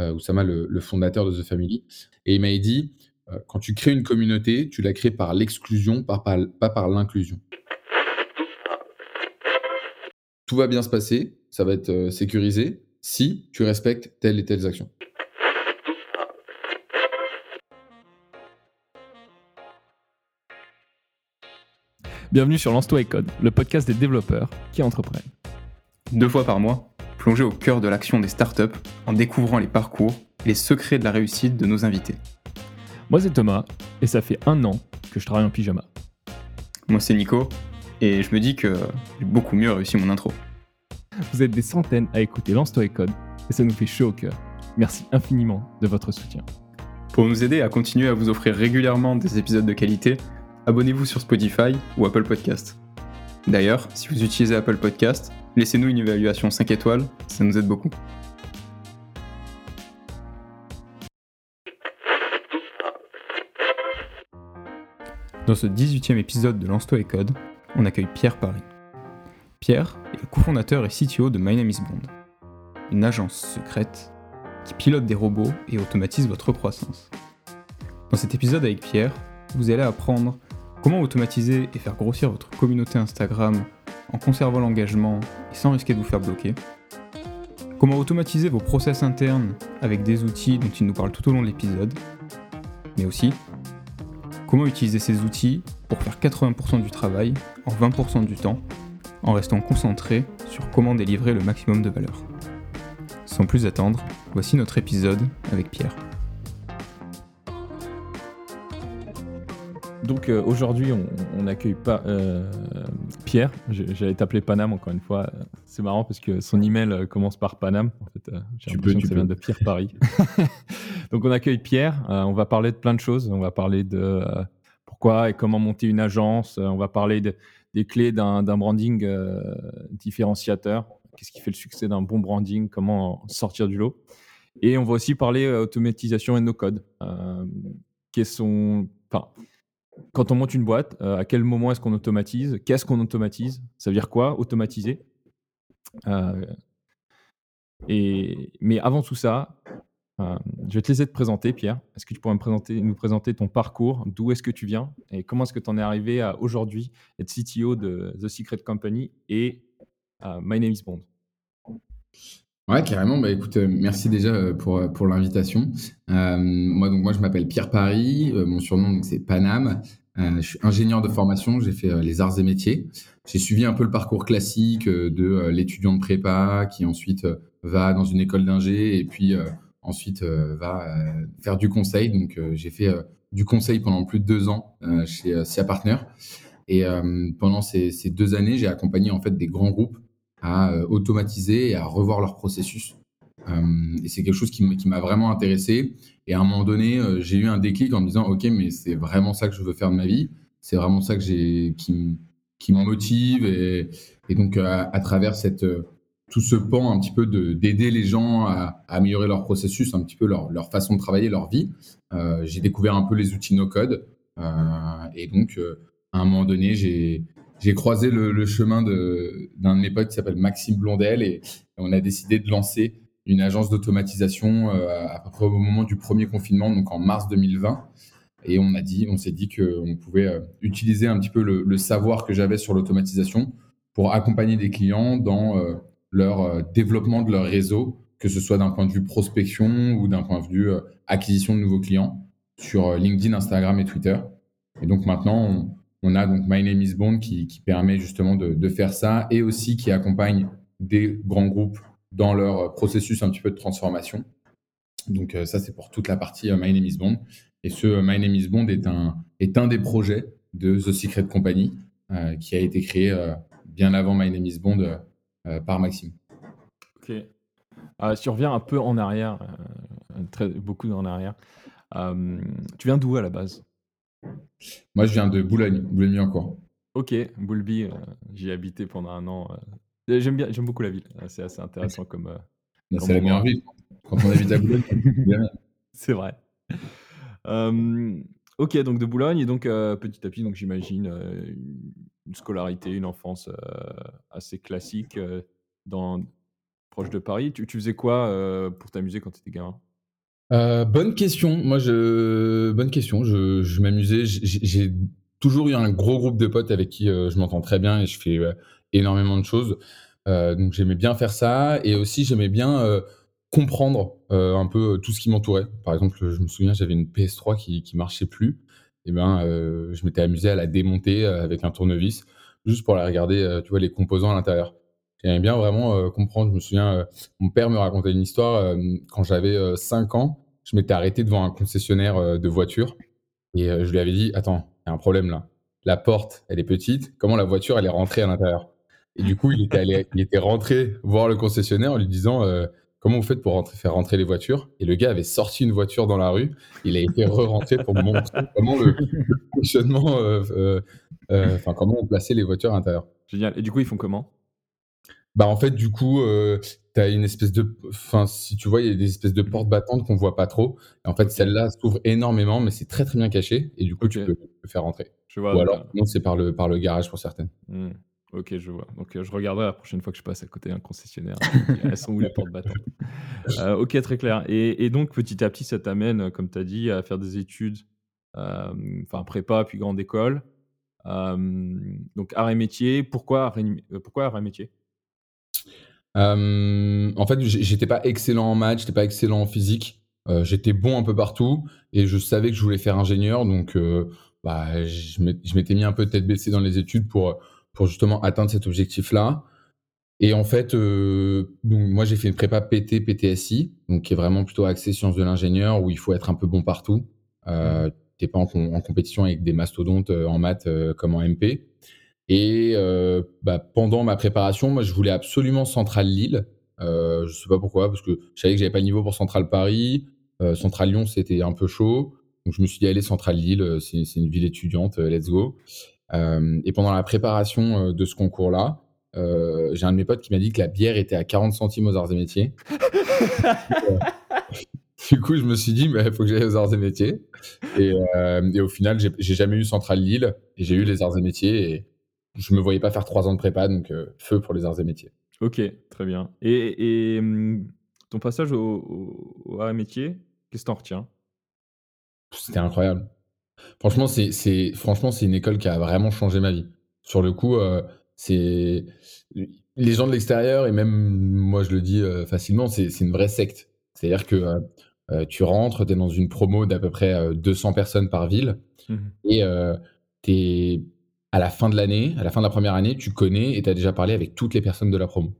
euh, Oussama, le, le fondateur de The Family. Et il m'avait dit, euh, quand tu crées une communauté, tu la crées par l'exclusion, pas par, pas par l'inclusion. Tout va bien se passer, ça va être euh, sécurisé si tu respectes telle et telle action. Bienvenue sur Lance-toi et Code, le podcast des développeurs qui entreprennent. Deux fois par mois, plongez au cœur de l'action des startups en découvrant les parcours et les secrets de la réussite de nos invités. Moi c'est Thomas et ça fait un an que je travaille en pyjama. Moi c'est Nico et je me dis que j'ai beaucoup mieux réussi mon intro. Vous êtes des centaines à écouter Lance-toi et Code et ça nous fait chaud au cœur. Merci infiniment de votre soutien. Pour nous aider à continuer à vous offrir régulièrement des épisodes de qualité, abonnez-vous sur Spotify ou Apple Podcast. D'ailleurs, si vous utilisez Apple Podcast, laissez-nous une évaluation 5 étoiles, ça nous aide beaucoup. Dans ce 18e épisode de Lance-toi et Code, on accueille Pierre Paris. Pierre est le cofondateur et CTO de My Bond, une agence secrète qui pilote des robots et automatise votre croissance. Dans cet épisode avec Pierre, vous allez apprendre comment automatiser et faire grossir votre communauté Instagram en conservant l'engagement et sans risquer de vous faire bloquer. Comment automatiser vos process internes avec des outils dont il nous parle tout au long de l'épisode. Mais aussi, comment utiliser ces outils pour faire 80% du travail en 20% du temps en restant concentré sur comment délivrer le maximum de valeur. Sans plus attendre, voici notre épisode avec Pierre. Donc euh, aujourd'hui, on, on accueille pas euh, Pierre. J'allais t'appeler Panam encore une fois. C'est marrant parce que son email euh, commence par Panam. En fait, Tu peux, que tu ça peux. vient de Pierre Paris. Donc on accueille Pierre. On va parler de plein de choses. On va parler de pourquoi et comment monter une agence. On va parler de- des clés d'un branding différenciateur. Qu'est-ce qui fait le succès d'un bon branding? Comment sortir du lot? Et on va aussi parler automatisation et no-code. Euh, sont, enfin, quand on monte une boîte, euh, à quel moment est-ce qu'on automatise? Qu'est-ce qu'on automatise? Ça veut dire quoi Automatiser? Euh, et, mais avant tout ça, euh, je vais te laisser te présenter, Pierre. Est-ce que tu pourrais nous présenter ton parcours? D'où est-ce que tu viens? Et comment est-ce que tu en es arrivé à aujourd'hui être CTO de The Secret Company et My Name is Bond? Ouais, carrément. Bah, écoute, euh, merci déjà euh, pour, euh, pour l'invitation. Moi, donc, moi, je m'appelle Pierre Paris. Mon surnom, donc, c'est Panam. Je suis ingénieur de formation. J'ai fait les arts et métiers. J'ai suivi un peu le parcours classique de l'étudiant de prépa qui ensuite va dans une école d'ingé et puis ensuite va faire du conseil. Donc, j'ai fait du conseil pendant plus de deux ans chez euh, SIA Partner. Et pendant ces, ces deux années, j'ai accompagné en fait des grands groupes à euh, automatiser et à revoir leur processus. Euh, et c'est quelque chose qui m'a vraiment intéressé. Et à un moment donné, euh, j'ai eu un déclic en me disant, OK, mais c'est vraiment ça que je veux faire de ma vie. C'est vraiment ça que j'ai, qui, qui me motive. Et, donc, à, travers cette, tout ce pan un petit peu de, d'aider les gens à, améliorer leur processus, un petit peu leur, leur façon de travailler, leur vie, j'ai découvert un peu les outils no-code. Et donc, à un moment donné, j'ai, j'ai croisé le, chemin d'un de mes potes qui s'appelle Maxime Blondel et on a décidé de lancer une agence d'automatisation euh, à peu près au moment du premier confinement, donc en mars 2020. Et on a dit, on s'est dit qu'on pouvait euh, utiliser un petit peu le, savoir que j'avais sur l'automatisation pour accompagner des clients dans euh, leur développement de leur réseau, que ce soit d'un point de vue prospection ou d'un point de vue acquisition de nouveaux clients sur LinkedIn, Instagram et Twitter. Et donc maintenant, on, on a donc My Name is Bond qui, permet justement de, faire ça et aussi qui accompagne des grands groupes dans leur processus un petit peu de transformation. Donc euh, ça, c'est pour toute la partie euh, My Name is Bond. Et ce euh, My Name is Bond est un, des projets de The Secret Company qui a été créé bien avant My Name is Bond par Maxime. Ok. Si on revient un peu en arrière, très, beaucoup en arrière, tu viens d'où à la base? Moi, je viens de Boulogne, Boulogne-Billancourt. Ok, Boulby, euh, j'y ai habité pendant un an. euh. J'aime bien, j'aime beaucoup la ville. euh, C'est assez intéressant comme. euh, Bah, Comme c'est la meilleure ville. Quand on habite à Boulogne, c'est bien. C'est vrai. Euh, ok, donc de Boulogne et donc euh, petit à petit, donc j'imagine euh, une une scolarité, une enfance euh, assez classique euh, dans proche de Paris. Tu, tu faisais quoi euh, pour t'amuser quand tu étais gamin? Euh, bonne question. Moi, je bonne question. Je, m'amusais. J'ai toujours eu un gros groupe de potes avec qui euh, je m'entends très bien et je fais euh, énormément de choses. Donc j'aimais bien faire ça et aussi j'aimais bien comprendre un peu tout ce qui m'entourait. Par exemple, je me souviens, j'avais une PS3 qui qui marchait plus. Et ben, je m'étais amusé à la démonter avec un tournevis juste pour la regarder, tu vois, les composants à l'intérieur. J'aimais bien vraiment comprendre. Je me souviens, mon père me racontait une histoire quand j'avais 5 ans. Je m'étais arrêté devant un concessionnaire de voitures et je lui avais dit Attends, il y a un problème là. La porte, elle est petite. Comment la voiture, elle est rentrée à l'intérieur? Et du coup, il était, il était rentré voir le concessionnaire en lui disant Comment vous faites pour faire rentrer les voitures? Et le gars avait sorti une voiture dans la rue. Il a été re-rentré pour me montrer comment le, fonctionnement, enfin, comment on plaçait les voitures à l'intérieur. Génial. Et du coup, ils font comment? Bah, en fait, du coup, euh, tu as une espèce de enfin, si tu vois, il y a des espèces de portes battantes qu'on voit pas trop et en fait, celle-là s'ouvre énormément, mais c'est très, très bien caché et du coup, tu peux faire rentrer. Je vois, Ou alors, non, c'est par le par le garage pour certaines. Mmh. OK, je vois. Donc, euh, je regarderai la prochaine fois que je passe à côté d'un concessionnaire. Elles sont où les portes battantes? Heu, OK, très clair et et donc petit à petit, ça t'amène, comme tu as dit, à faire des études, enfin prépa puis grande école. donc art et métier. Pourquoi art et pourquoi art et métier? Euh, en fait, j'étais pas excellent en maths, j'étais pas excellent en physique. Euh, j'étais bon un peu partout et je savais que je voulais faire ingénieur, donc euh, bah, je m'étais mis un peu tête baissée dans les études pour, pour justement atteindre cet objectif-là. Et en fait, donc moi j'ai fait une prépa PT, PTSI, donc qui est vraiment plutôt axée sciences de l'ingénieur, où il faut être un peu bon partout. Euh, T'es pas en, en, compétition avec des mastodontes en maths comme en MP. Et euh, bah, pendant ma préparation, moi, je voulais absolument Centrale Lille. Euh, je sais pas pourquoi, parce que je savais que j'avais pas le niveau pour Centrale Paris. Euh, Centrale Lyon, c'était un peu chaud. Donc je me suis dit, allez, Centrale Lille, euh, c'est une ville étudiante, let's go. Et pendant la préparation de ce concours-là, j'ai un de mes potes qui m'a dit que la bière était à 40 centimes aux arts et métiers. du coup, je me suis dit, il faut que j'aille aux arts et métiers. Et, et au final, j'ai jamais eu Centrale Lille et j'ai eu les arts et métiers. Et, je me voyais pas faire trois ans de prépa, donc euh, feu pour les arts et métiers. Ok, très bien. Et, et mmh, ton passage au, au, arts et métiers, qu'est-ce que t'en retiens? C'était incroyable. Franchement, c'est franchement c'est une école qui a vraiment changé ma vie. Sur le coup, euh, c'est les gens de l'extérieur et même moi je le dis euh, facilement, c'est une vraie secte. C'est-à-dire que tu rentres, tu es dans une promo d'à peu près 200 personnes par ville mmh et tu es à la fin de l'année, à la fin de la première année, tu connais et tu as déjà parlé avec toutes les personnes de la promo.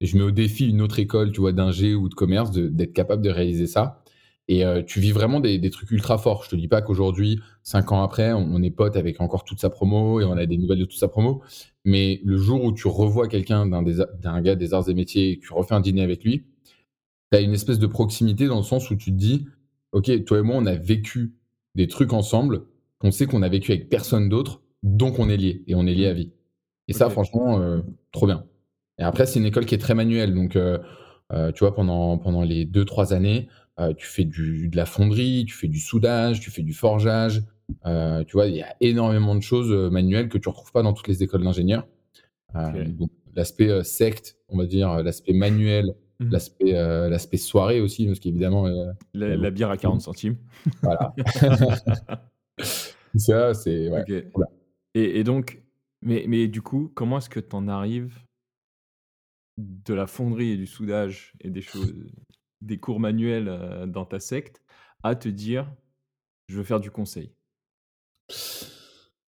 Et je mets au défi une autre école, tu vois, d'ingé ou de commerce, d'être capable de réaliser ça. Et euh, tu vis vraiment des, trucs ultra forts. Je te dis pas qu'aujourd'hui, cinq ans après, on, est pote avec encore toute sa promo et on a des nouvelles de toute sa promo. Mais le jour où tu revois quelqu'un d'un gars des arts et métiers et que tu refais un dîner avec lui, tu as une espèce de proximité dans le sens où tu te dis, OK, toi et moi, on a vécu des trucs ensemble qu'on sait qu'on a vécu avec personne d'autre donc on est lié et on est lié à vie. Et ça, franchement, euh, trop bien. Et après, c'est une école qui est très manuelle. Donc, euh, euh, tu vois, pendant, pendant les deux, trois années, tu fais du, de la fonderie, tu fais du soudage, tu fais du forgeage. tu vois, il y a énormément de choses manuelles que tu ne retrouves pas dans toutes les écoles d'ingénieurs. L'aspect secte, on va dire, l'aspect manuel, mmh. l'aspect l'aspect soirée aussi, parce qu'évidemment. La, bière à 40 centimes. Voilà. ça, c'est. Ouais, et, donc, mais, mais du coup, comment est-ce que tu en arrives de la fonderie et du soudage et des choses, des cours manuels euh, dans ta secte à te dire, je veux faire du conseil?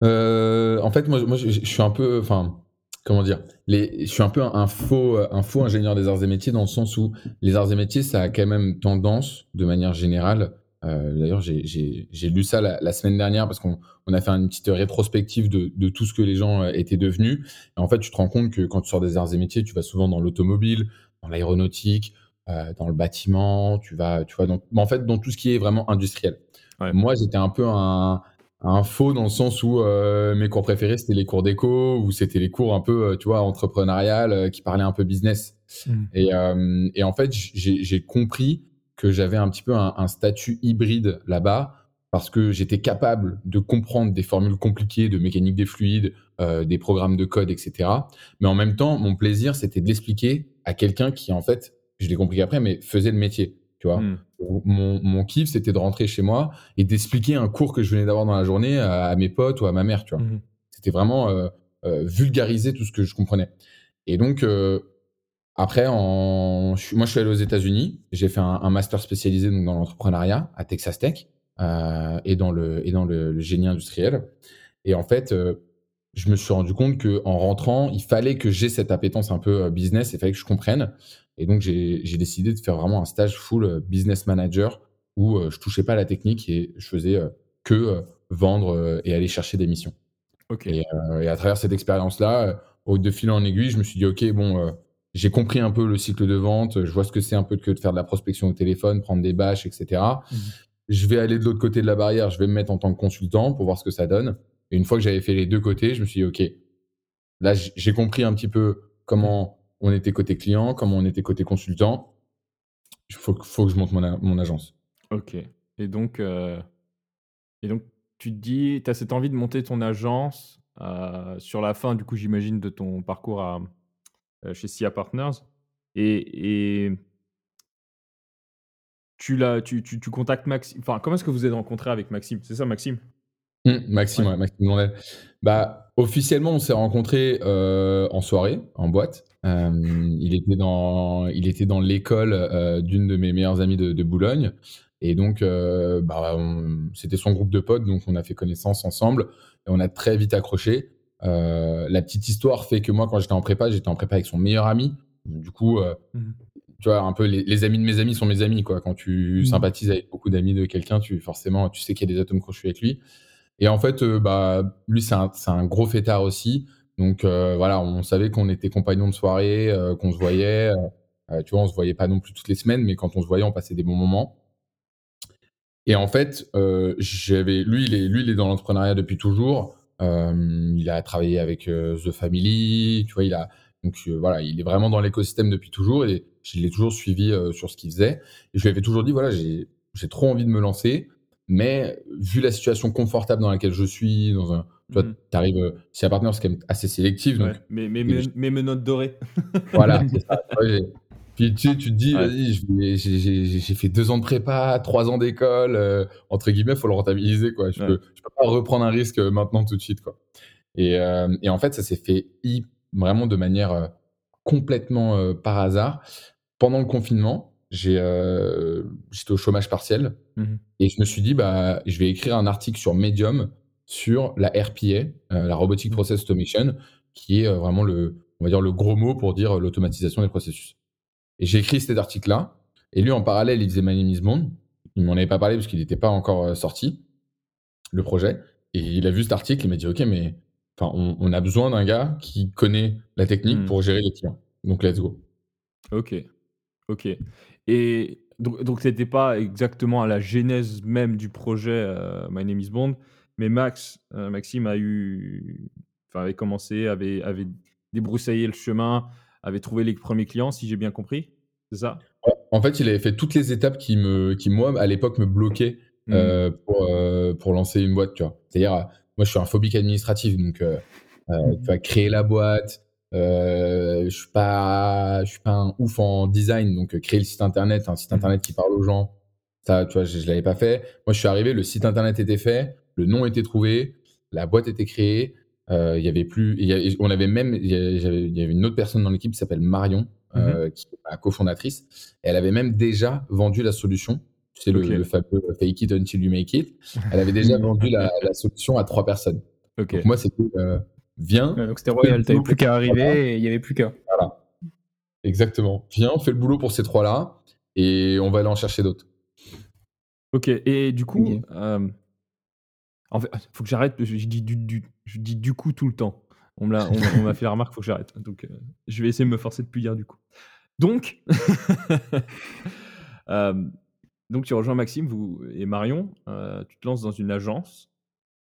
Euh, En fait, moi, moi je, suis un peu, enfin, comment dire, les, je suis un peu un, faux, un faux ingénieur des arts et métiers dans le sens où les arts et métiers, ça a quand même tendance, de manière générale, euh, d'ailleurs, j'ai lu ça la, semaine dernière parce qu'on a fait une petite rétrospective de, tout ce que les gens euh, étaient devenus. Et en fait, tu te rends compte que quand tu sors des arts et métiers, tu vas souvent dans l'automobile, dans l'aéronautique, euh, dans le bâtiment, tu vas, tu vois, en fait, dans tout ce qui est vraiment industriel. Moi, j'étais un peu un, faux dans le sens où mes cours préférés, c'était les cours d'éco ou c'était les cours un peu, tu vois, entrepreneurial qui parlaient un peu business. Mmh. Et, et en fait, j'ai compris que j'avais un petit peu un, statut hybride là-bas parce que j'étais capable de comprendre des formules compliquées de mécanique des fluides, euh, des programmes de code, etc. Mais en même temps, mon plaisir, c'était de l'expliquer à quelqu'un qui, en fait, je l'ai compris après, mais faisait le métier. tu vois. Mmh. Mon, mon kiff, c'était de rentrer chez moi et d'expliquer un cours que je venais d'avoir dans la journée à, à mes potes ou à ma mère, tu vois. Mmh C'était vraiment euh, euh, vulgariser tout ce que je comprenais. Et donc, après, en... je moi, je suis allé aux États-Unis. J'ai fait un, un master spécialisé donc, dans l'entrepreneuriat à Texas Tech euh, et dans, le, et dans le, le génie industriel. Et en fait, euh, je me suis rendu compte qu'en rentrant, il fallait que j'ai cette appétence un peu euh, business, il fallait que je comprenne. Et donc, j'ai décidé de faire vraiment un stage full euh, business manager où euh, je touchais pas à la technique et je faisais que vendre et aller chercher des missions. Ok. Et, et à travers cette expérience-là, de fil en aiguille, je me suis dit, OK, bon, euh, j'ai compris un peu le cycle de vente, je vois ce que c'est un peu que de faire de la prospection au téléphone, prendre des bâches, etc. Mhm. Je vais aller de l'autre côté de la barrière, je vais me mettre en tant que consultant pour voir ce que ça donne. Et une fois que j'avais fait les deux côtés, je me suis dit, OK, là, j'ai compris un petit peu comment on était côté client, comment on était côté consultant. Il faut, que- faut que je monte mon, mon agence. Ok. Et donc, euh, et donc, tu te dis, tu as cette envie de monter ton agence euh, sur la fin, du coup, j'imagine, de ton parcours à, chez SIA Partners. Et, et tu, l'as, tu, tu, tu contactes Maxime. Enfin, comment est-ce que vous êtes rencontré avec Maxime? C'est ça, Maxime? Hum, Maxime, Ouais. ouais, Maxime Blondel. Bah, officiellement, on s'est rencontrés euh, en soirée, en boîte. Euh, il était dans, il était dans l'école euh, d'une de mes meilleures amies de, de Boulogne. Et donc, euh, bah, c'était son groupe de potes, donc on a fait connaissance ensemble et on a très vite accroché. Euh, la petite histoire fait que moi, quand j'étais en prépa, j'étais en prépa avec son meilleur ami. Du coup, euh, Mhm. tu vois, un peu les, les amis de mes amis sont mes amis, quoi. Quand tu Mhm. sympathises avec beaucoup d'amis de quelqu'un, tu forcément, tu sais qu'il y a des atomes crochus avec lui. Et en fait, euh, bah, lui, c'est un, un gros fêtard aussi. Donc voilà, on savait qu'on était compagnons de soirée, qu'on se voyait. tu vois, on se voyait pas non plus toutes les semaines, mais quand on se voyait, on passait des bons moments. Et en fait, j'avais, lui, il est, lui, il est dans l'entrepreneuriat depuis toujours. Euh, il a travaillé avec euh, The Family, tu vois, il a, donc euh, voilà, il est vraiment dans l'écosystème depuis toujours et je l'ai toujours suivi euh, sur ce qu'il faisait. Et je lui avais toujours dit, voilà, j'ai, trop envie de me lancer, mais vu la situation confortable dans laquelle je suis, dans un, toi, Mhm. tu arrives, si un partenaire, c'est quand même assez sélectif, donc Ouais. Mais, mais, mais, je- mes menottes dorées. voilà, c'est ça. Ouais, tu te dis, Ouais. vas-y, j'ai- fait deux ans de prépa, trois ans d'école, euh, entre guillemets, faut le rentabiliser, quoi. Je, Ouais. peux, pas reprendre un risque euh, maintenant tout de suite, quoi. Et, euh, et en fait, ça s'est fait vraiment de manière complètement par hasard. Pendant le confinement, euh, j'étais au chômage partiel Mhm. et je me suis dit, bah, je vais écrire un article sur Medium sur la RPA, euh, la Robotic Mhm. Process Automation, qui est euh, vraiment le, on va dire, le gros mot pour dire l'automatisation des processus. Et j'ai écrit cet article-là. Et lui, en parallèle, il faisait My Name is Bond. Il m'en avait pas parlé parce qu'il n'était pas encore euh, sorti, le projet. Et il a vu cet article, il m'a dit, OK, mais on, on a besoin d'un gars qui connaît la technique Mhm. pour gérer les clients. Donc, let's go. Ok, ok. Et donc, donc c'était pas exactement à la genèse même du projet euh, My Name is Bond, mais Max, euh, Maxime a eu, enfin avait commencé, avait, avait débroussaillé le chemin, avait trouvé les premiers clients, si j'ai bien compris, c'est ça? En fait, il avait fait toutes les étapes qui, me, qui moi, à l'époque, me bloquaient Mhm. euh, pour, euh, pour lancer une boîte, tu vois. C'est-à-dire, euh, moi, je suis un phobique administratif, donc euh, euh, tu vas créer la boîte. je suis pas, je suis pas un ouf en design, donc créer le site internet, un site Mhm. internet qui parle aux gens, ça, tu vois, je, je l'avais pas fait. Moi, je suis arrivé, le site internet était fait, le nom était trouvé, la boîte était créée. Euh, Il y avait plus, il y avait- on avait même, il y avait, y une autre personne dans l'équipe qui s'appelle Marion, euh, qui est ma cofondatrice. Elle avait même déjà vendu la solution. Tu sais, le, le fameux fake it until you make it. Elle avait déjà vendu la, la solution à trois personnes. Donc moi, c'était euh, viens, Ouais, donc c'était royal, t'avais plus qu'à arriver et il y avait plus qu'à. voilà. Exactement. Viens, fais le boulot pour ces trois-là et on va aller en chercher d'autres. Ok, et du coup, euh, en fait, faut que j'arrête, je dis du, je dis du coup tout le temps. On m'a- fait la remarque, faut que j'arrête. Donc, euh, je vais essayer de me forcer de plus dire du coup. Donc, euh, tu rejoins Maxime vous, et Marion, euh, tu te lances dans une agence.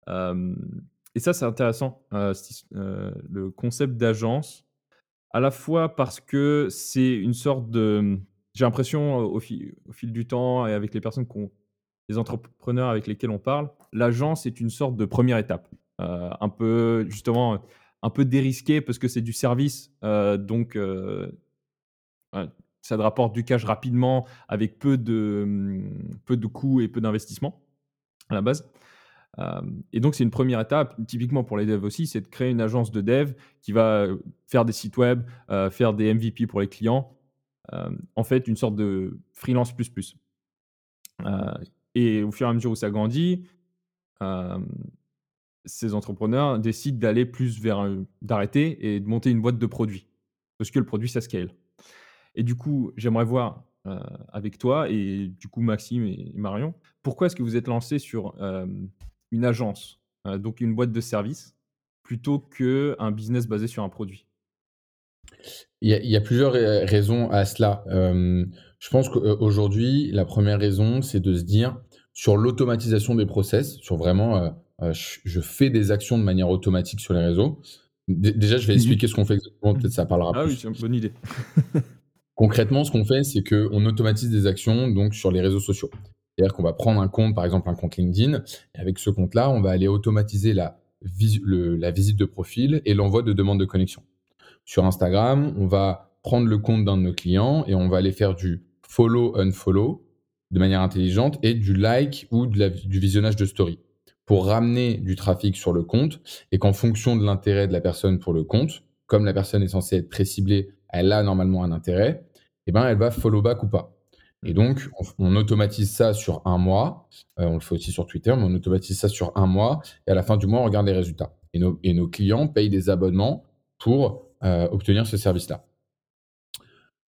et ça, c'est intéressant, le concept d'agence, à la fois parce que c'est une sorte de... J'ai l'impression, au, au fil du temps et avec les personnes qu'on les entrepreneurs avec lesquels on parle, l'agence est une sorte de première étape. Euh, un peu, justement, un peu dérisqué parce que c'est du service. euh, donc, euh, ça te rapporte du cash rapidement avec peu de, mmh, peu de coûts et peu d'investissement à la base. et donc, c'est une première étape, typiquement pour les devs aussi, c'est de créer une agence de dev qui va faire des sites web, faire des MVP pour les clients. en fait, une sorte de freelance plus plus. Et au fur et à mesure où ça grandit, ces entrepreneurs décident d'aller plus vers d'arrêter et de monter une boîte de produits parce que le produit ça scale. Et du coup, j'aimerais voir avec toi et du coup Maxime et Marion, pourquoi est-ce que vous êtes lancé sur une agence, donc une boîte de service, plutôt qu'un business basé sur un produit? Il y, a, plusieurs raisons à cela. je pense qu'aujourd'hui, la première raison, c'est de se dire sur l'automatisation des process, sur vraiment euh, je, fais des actions de manière automatique sur les réseaux. déjà, je vais expliquer ce qu'on fait exactement, peut-être ça parlera ah plus. oui, c'est une bonne idée. Concrètement, ce qu'on fait, c'est qu'on automatise des actions donc, sur les réseaux sociaux. C'est-à-dire qu'on va prendre un compte, par exemple un compte LinkedIn, et avec ce compte-là, on va aller automatiser la, la visite de profil et l'envoi de demandes de connexion. Sur Instagram, on va prendre le compte d'un de nos clients et on va aller faire du follow-unfollow de manière intelligente et du like ou de la, du visionnage de story pour ramener du trafic sur le compte et qu'en fonction de l'intérêt de la personne pour le compte, comme la personne est censée être très ciblée, elle a normalement un intérêt, eh ben, elle va follow back ou pas. Et donc, on, automatise ça sur un mois. Euh, on le fait aussi sur Twitter, mais on automatise ça sur un mois. Et à la fin du mois, on regarde les résultats. Et nos, et nos clients payent des abonnements pour obtenir ce service-là.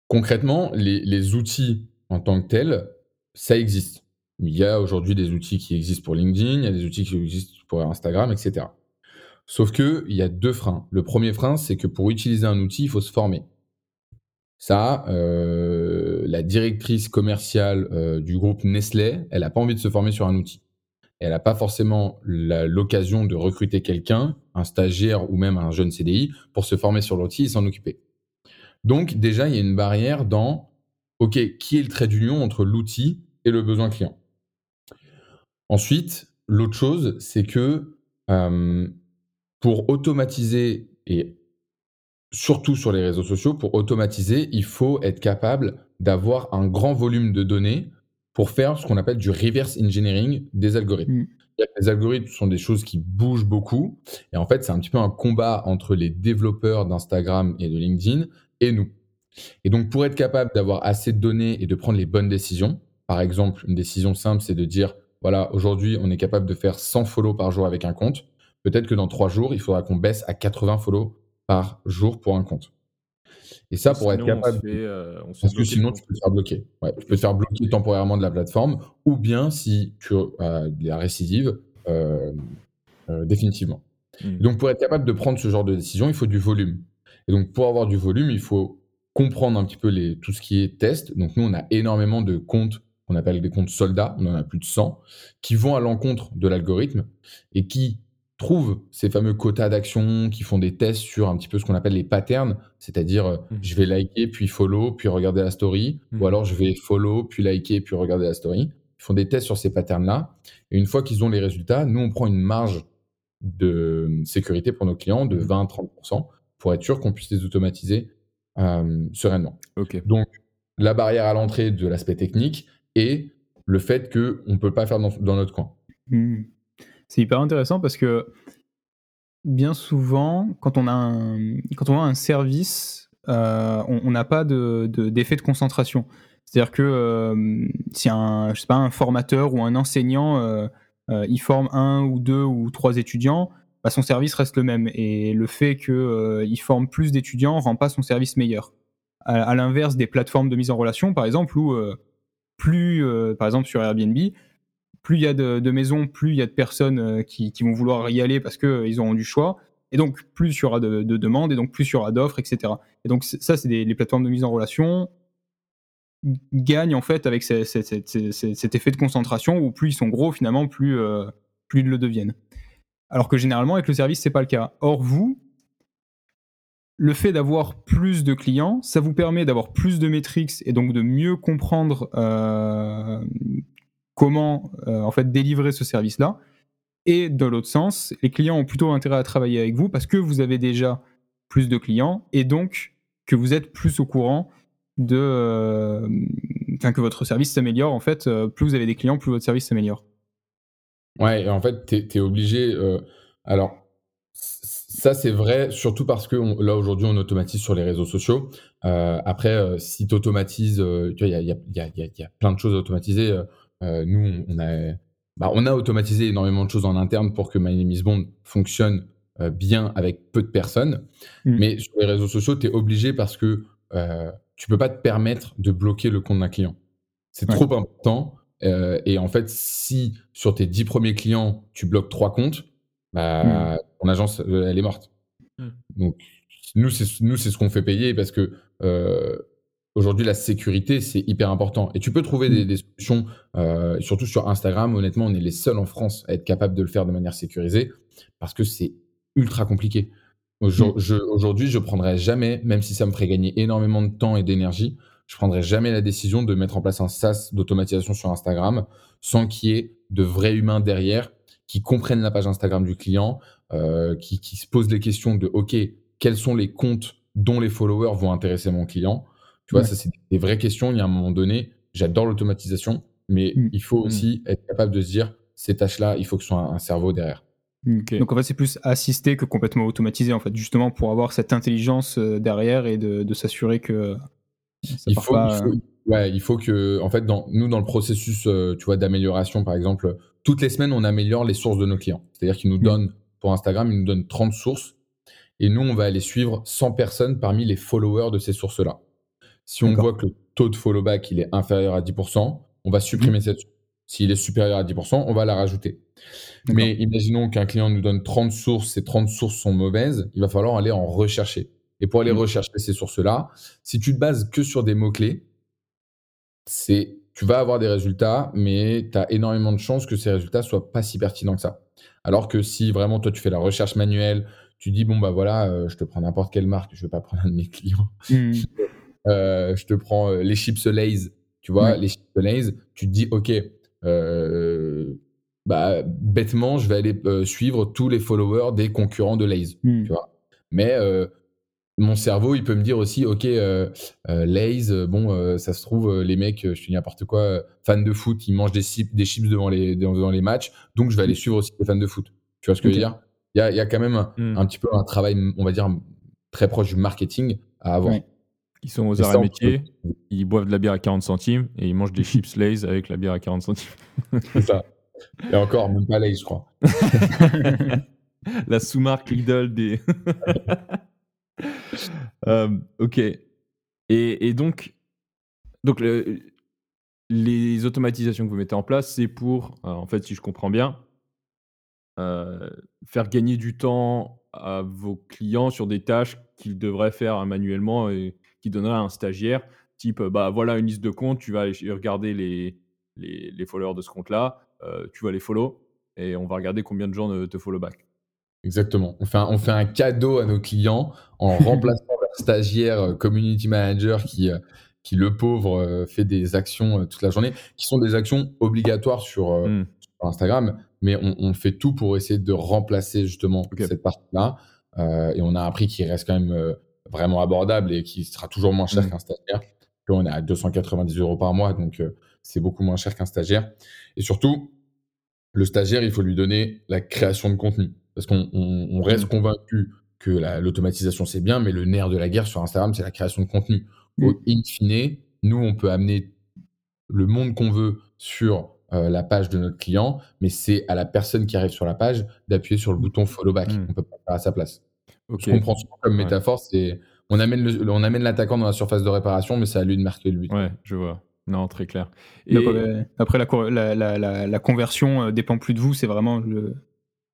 Concrètement, les, outils en tant que tels, ça existe. Il y a aujourd'hui des outils qui existent pour LinkedIn, il y a des outils qui existent pour Instagram, etc. Sauf qu'il y a deux freins. Le premier frein, c'est que pour utiliser un outil, il faut se former. Ça, euh, la directrice commerciale euh, du groupe Nestlé, elle n'a pas envie de se former sur un outil. Elle n'a pas forcément l'occasion de recruter quelqu'un, un stagiaire ou même un jeune CDI, pour se former sur l'outil et s'en occuper. Donc déjà, il y a une barrière dans, OK, qui est le trait d'union entre l'outil et le besoin client Ensuite, l'autre chose, c'est que pour automatiser et surtout sur les réseaux sociaux, pour automatiser, il faut être capable d'avoir un grand volume de données pour faire ce qu'on appelle du reverse engineering des algorithmes. Mmh. Les algorithmes sont des choses qui bougent beaucoup et en fait, c'est un petit peu un combat entre les développeurs d'Instagram et de LinkedIn et nous. Et donc, pour être capable d'avoir assez de données et de prendre les bonnes décisions, par exemple, une décision simple, c'est de dire voilà, aujourd'hui, on est capable de faire 100 follow par jour avec un compte. Peut-être que dans trois jours, il faudra qu'on baisse à 80 follow par jour pour un compte. Et ça, pour être capable. Euh, parce que sinon, tu peux te faire bloquer. tu peux te faire bloquer temporairement de la plateforme, ou bien si tu as de la récidive, euh, euh, définitivement. Mmh. Donc, pour être capable de prendre ce genre de décision, il faut du volume. Et donc, pour avoir du volume, il faut comprendre un petit peu les, tout ce qui est test. Donc, nous, on a énormément de comptes qu'on appelle des comptes soldats, on en a plus de 100, qui vont à l'encontre de l'algorithme et qui trouvent ces fameux quotas d'action, qui font des tests sur un petit peu ce qu'on appelle les patterns, c'est-à-dire euh, mmh. je vais liker, puis follow, puis regarder la story, ou mmh. alors je vais follow, puis liker, puis regarder la story. Ils font des tests sur ces patterns-là, et une fois qu'ils ont les résultats, nous, on prend une marge de sécurité pour nos clients de 20-30% mmh. pour être sûr qu'on puisse les automatiser euh, sereinement. Donc, la barrière à l'entrée de l'aspect technique, et le fait qu'on ne peut pas faire dans, notre coin. C'est hyper intéressant parce que bien souvent, quand on a un, quand on a un service, euh, on n'a pas d'effet de, de, concentration. C'est-à-dire que euh, si un, je sais pas, un formateur ou un enseignant, euh, il forme un ou deux ou trois étudiants, bah, son service reste le même. Et le fait qu'il forme plus d'étudiants rend pas son service meilleur. À, à l'inverse des plateformes de mise en relation, par exemple, où plus, euh, par exemple sur Airbnb, plus il y a de, maisons, plus il y a de personnes euh, qui, vont vouloir y aller parce qu'ils euh, auront du choix. Et donc, plus il y aura de, demandes, et donc plus il y aura d'offres, etc. Et donc, ça, c'est des les plateformes de mise en relation gagnent en fait avec cet effet de concentration où plus ils sont gros, finalement, plus, plus ils le deviennent. Alors que généralement, avec le service, c'est pas le cas. Or, vous, le fait d'avoir plus de clients, ça vous permet d'avoir plus de métriques et donc de mieux comprendre euh, comment euh, en fait délivrer ce service-là. Et dans l'autre sens, les clients ont plutôt intérêt à travailler avec vous parce que vous avez déjà plus de clients et donc que vous êtes plus au courant de, enfin que votre service s'améliore en fait. plus vous avez des clients, plus votre service s'améliore. Ouais, en fait, tu es, obligé. alors, ça, c'est vrai, surtout parce que là, aujourd'hui, on automatise sur les réseaux sociaux. après, si tu automatises, il y a, plein de choses à automatiser. Nous, on a, bah, on a automatisé énormément de choses en interne pour que My Name is Bond fonctionne bien avec peu de personnes. Mmh. Mais sur les réseaux sociaux, tu es obligé parce que tu peux pas te permettre de bloquer le compte d'un client. C'est trop important. et en fait, si sur tes 10 premiers clients, tu bloques trois comptes, bah, mmh. ton agence, elle est morte. Mmh. Donc, nous, c'est ce qu'on fait payer parce que aujourd'hui, la sécurité, c'est hyper important. Et tu peux trouver des, des, solutions, surtout sur Instagram. Honnêtement, on est les seuls en France à être capable de le faire de manière sécurisée parce que c'est ultra compliqué. Aujourd'hui, je prendrais jamais, même si ça me ferait gagner énormément de temps et d'énergie, je prendrais jamais la décision de mettre en place un SaaS d'automatisation sur Instagram sans qu'il y ait de vrais humains derrière qui comprennent la page Instagram du client, euh, qui, se posent les questions de OK, quels sont les comptes dont les followers vont intéresser mon client? Tu vois, ça, c'est des vraies questions. Il y a un moment donné, j'adore l'automatisation, mais mm. il faut mm. aussi être capable de se dire ces tâches-là, il faut que ce soit un cerveau derrière. Donc en fait, c'est plus assisté que complètement automatisé, en fait, justement pour avoir cette intelligence euh, derrière et de, s'assurer que il faut, ouais, il faut que, en fait, dans, nous, dans le processus euh, tu vois, d'amélioration, par exemple, toutes les semaines, on améliore les sources de nos clients. C'est-à-dire qu'ils nous mmh. donnent, pour Instagram, ils nous donnent 30 sources et nous, on va aller suivre 100 personnes parmi les followers de ces sources-là. Si on voit que le taux de follow back il est inférieur à 10%, on va supprimer mmh. cette source. S'il est supérieur à 10%, on va la rajouter. Mais imaginons qu'un client nous donne 30 sources, ces 30 sources sont mauvaises, il va falloir aller en rechercher. Et pour aller mmh. rechercher ces sources-là, si tu te bases que sur des mots-clés, c'est tu vas avoir des résultats, mais tu as énormément de chances que ces résultats soient pas si pertinents que ça. Alors que si vraiment toi tu fais la recherche manuelle, tu dis bon bah voilà, euh, je te prends n'importe quelle marque, je vais pas prendre un de mes clients. Mmh. Euh, je te prends euh, les chips Lay's, tu vois, les chips Lay's, tu te dis ok, euh, bah, bêtement, je vais aller euh, suivre tous les followers des concurrents de Lays. Hmm. Tu vois Mais mon cerveau, il peut me dire aussi, ok, Lays, bon, ça se trouve, les mecs, je suis n'importe quoi, fans de foot, ils mangent des, des chips devant les, devant les matchs, donc je vais aller suivre aussi les fans de foot. Tu vois ce que je veux dire? Il y, a, il y, a, quand même hmm. un, petit peu un travail, on va dire, très proche du marketing à avoir. Ils sont aux arrêts métiers, ils boivent de la bière à 40 centimes et ils mangent des chips Lays avec la bière à 40 centimes. C'est ça. Et encore, même pas Lays, je crois. la sous-marque Lidl des. Euh, ok. Et, donc, donc les automatisations que vous mettez en place, c'est pour, euh, en fait, si je comprends bien, euh, faire gagner du temps à vos clients sur des tâches qu'ils devraient faire manuellement et qui donnerait à un stagiaire, type, bah voilà une liste de comptes, tu vas regarder les, les, followers de ce compte-là, euh, tu vas les follow, et on va regarder combien de gens te follow back. Exactement. On fait, un, on fait un cadeau à nos clients en remplaçant leur stagiaire euh, community manager qui, euh, qui le pauvre, fait des actions toute la journée, qui sont des actions obligatoires sur, mmh. Instagram, mais on, fait tout pour essayer de remplacer justement cette partie-là. et on a un prix qui reste quand même vraiment abordable et qui sera toujours moins cher mmh. qu'un stagiaire. Là, on est à 290 euros par mois, donc euh, c'est beaucoup moins cher qu'un stagiaire. Et surtout, le stagiaire, il faut lui donner la création de contenu. Parce qu'on reste mmh. convaincu que l'automatisation, c'est bien, mais le nerf de la guerre sur Instagram, c'est la création de contenu. Mmh. Au in fine, nous, on peut amener le monde qu'on veut sur euh, la page de notre client, mais c'est à la personne qui arrive sur la page d'appuyer sur le bouton follow back. On peut pas faire à sa place. Je comprends comme métaphore, c'est on amène on amène l'attaquant dans la surface de réparation, mais c'est à lui de marquer le but. Ouais, je vois. Non, très clair. Et... Après, la, la, la, conversion euh, dépend plus de vous, c'est vraiment le,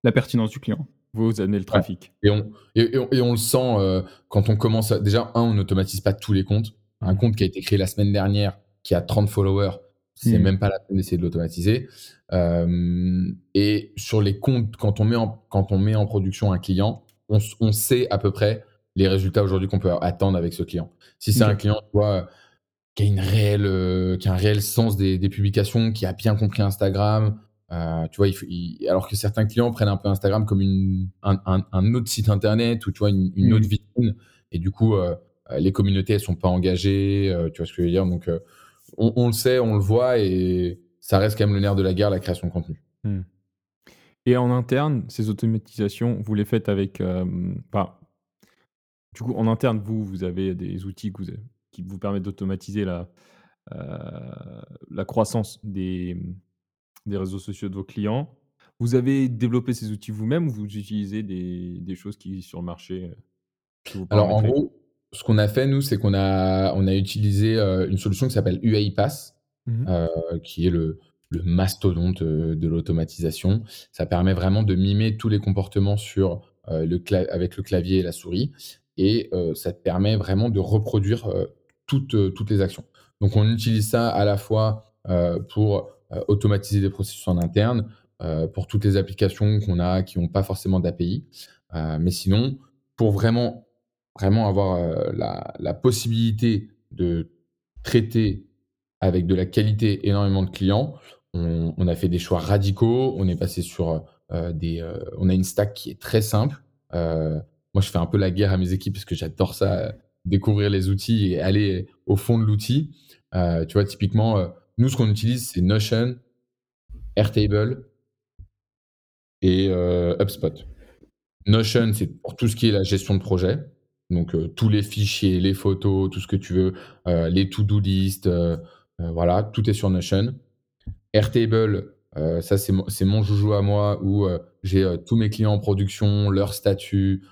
la pertinence du client. Vous, vous amenez le trafic. Et, on, et, on, le sent euh, quand on commence. déjà, un, on n'automatise pas tous les comptes. Un mmh. compte qui a été créé la semaine dernière, qui a 30 followers, c'est mmh. même pas la peine d'essayer de l'automatiser. Euh, et sur les comptes, quand on met en, quand on met en production un client, on, sait à peu près les résultats aujourd'hui qu'on peut attendre avec ce client. Si c'est un client qui, a une réelle, euh, qui a un réel sens des, publications, qui a bien compris Instagram, euh, tu vois, alors que certains clients prennent un peu Instagram comme une, un, autre site internet ou tu vois, une, autre vitrine. Et du coup, euh, les communautés, elles sont pas engagées, tu vois ce que je veux dire? Donc, on, on, le sait, on le voit, et ça reste quand même le nerf de la guerre, la création de contenu. Mmh. Et en interne, ces automatisations, vous les faites avec, enfin, du coup, en interne, vous, vous avez des outils que vous qui vous permettent d'automatiser la, la croissance des, des réseaux sociaux de vos clients. Vous avez développé ces outils vous-même ou vous utilisez des, des choses qui sur le marché Alors en gros, ce qu'on a fait nous, c'est qu'on a, on a utilisé une solution qui s'appelle UiPath, mmh qui est le, le mastodonte de l'automatisation. Ça permet vraiment de mimer tous les comportements sur le avec le clavier et la souris, et ça te permet vraiment de reproduire toutes, toutes les actions. Donc on utilise ça à la fois pour automatiser des processus en interne, pour toutes les applications qu'on a qui n'ont pas forcément d'API. mais sinon, pour vraiment, vraiment avoir la, possibilité de traiter avec de la qualité énormément de clients, on, a fait des choix radicaux. On est passé sur des. on a une stack qui est très simple. moi, je fais un peu la guerre à mes équipes parce que j'adore ça, découvrir les outils et aller au fond de l'outil. tu vois, typiquement, nous, ce qu'on utilise, c'est Notion, Airtable et HubSpot. Notion, c'est pour tout ce qui est la gestion de projet. Donc, tous les fichiers, les photos, tout ce que tu veux, les to-do list, voilà, tout est sur Notion. Airtable, euh, ça c'est mon, joujou à moi où euh, j'ai euh, tous mes clients en production, leur statut,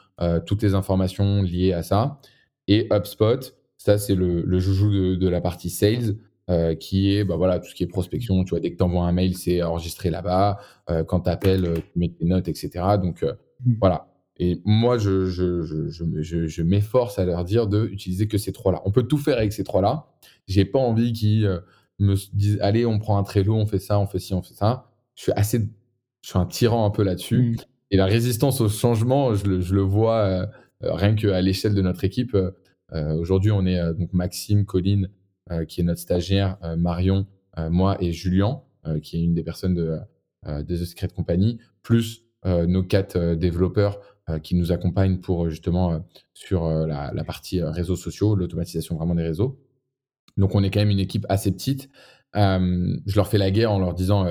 toutes les informations liées à ça. Et HubSpot, ça c'est le, joujou de, la partie sales. qui est bah voilà, tout ce qui est prospection. Tu vois, dès que tu envoies un mail, c'est enregistré là-bas. quand tu appelles, tu mets tes notes, etc. Donc mmh. voilà. Et moi, je, je, m'efforce à leur dire d'utiliser que ces trois-là. On peut tout faire avec ces trois-là. J'ai pas envie qu'ils me disent allez, on prend un Trello, on fait ça, on fait ci, on fait ça. Je suis assez, je suis un tyran un peu là-dessus. Mmh. Et la résistance au changement, je le, je le vois euh, euh, rien qu'à l'échelle de notre équipe. Euh, aujourd'hui, on est donc Maxime, Colline, qui est notre stagiaire, Marion, moi et Julien, qui est une des personnes de, de The Secret Company, plus nos quatre développeurs qui nous accompagnent pour justement sur la, la, partie réseaux sociaux, l'automatisation vraiment des réseaux. Donc on est quand même une équipe assez petite. je leur fais la guerre en leur disant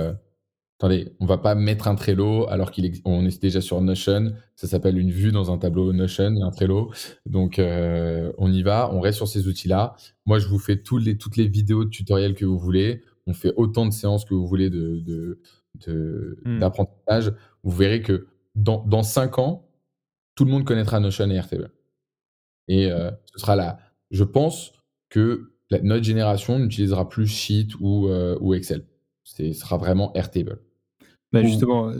attendez, on va pas mettre un Trello alors qu'on est, déjà sur Notion. Ça s'appelle une vue dans un tableau Notion, un Trello. Donc on y va, on reste sur ces outils-là. Moi, je vous fais toutes les, toutes les vidéos de tutoriels que vous voulez. On fait autant de séances que vous voulez mmh. d'apprentissage. De, Vous verrez que dans, dans 5 ans, tout le monde connaîtra Notion et Airtable. Et ce sera là. Je pense que notre génération n'utilisera plus Sheet ou, euh, ou Excel. Ce sera vraiment Airtable. Bah justement,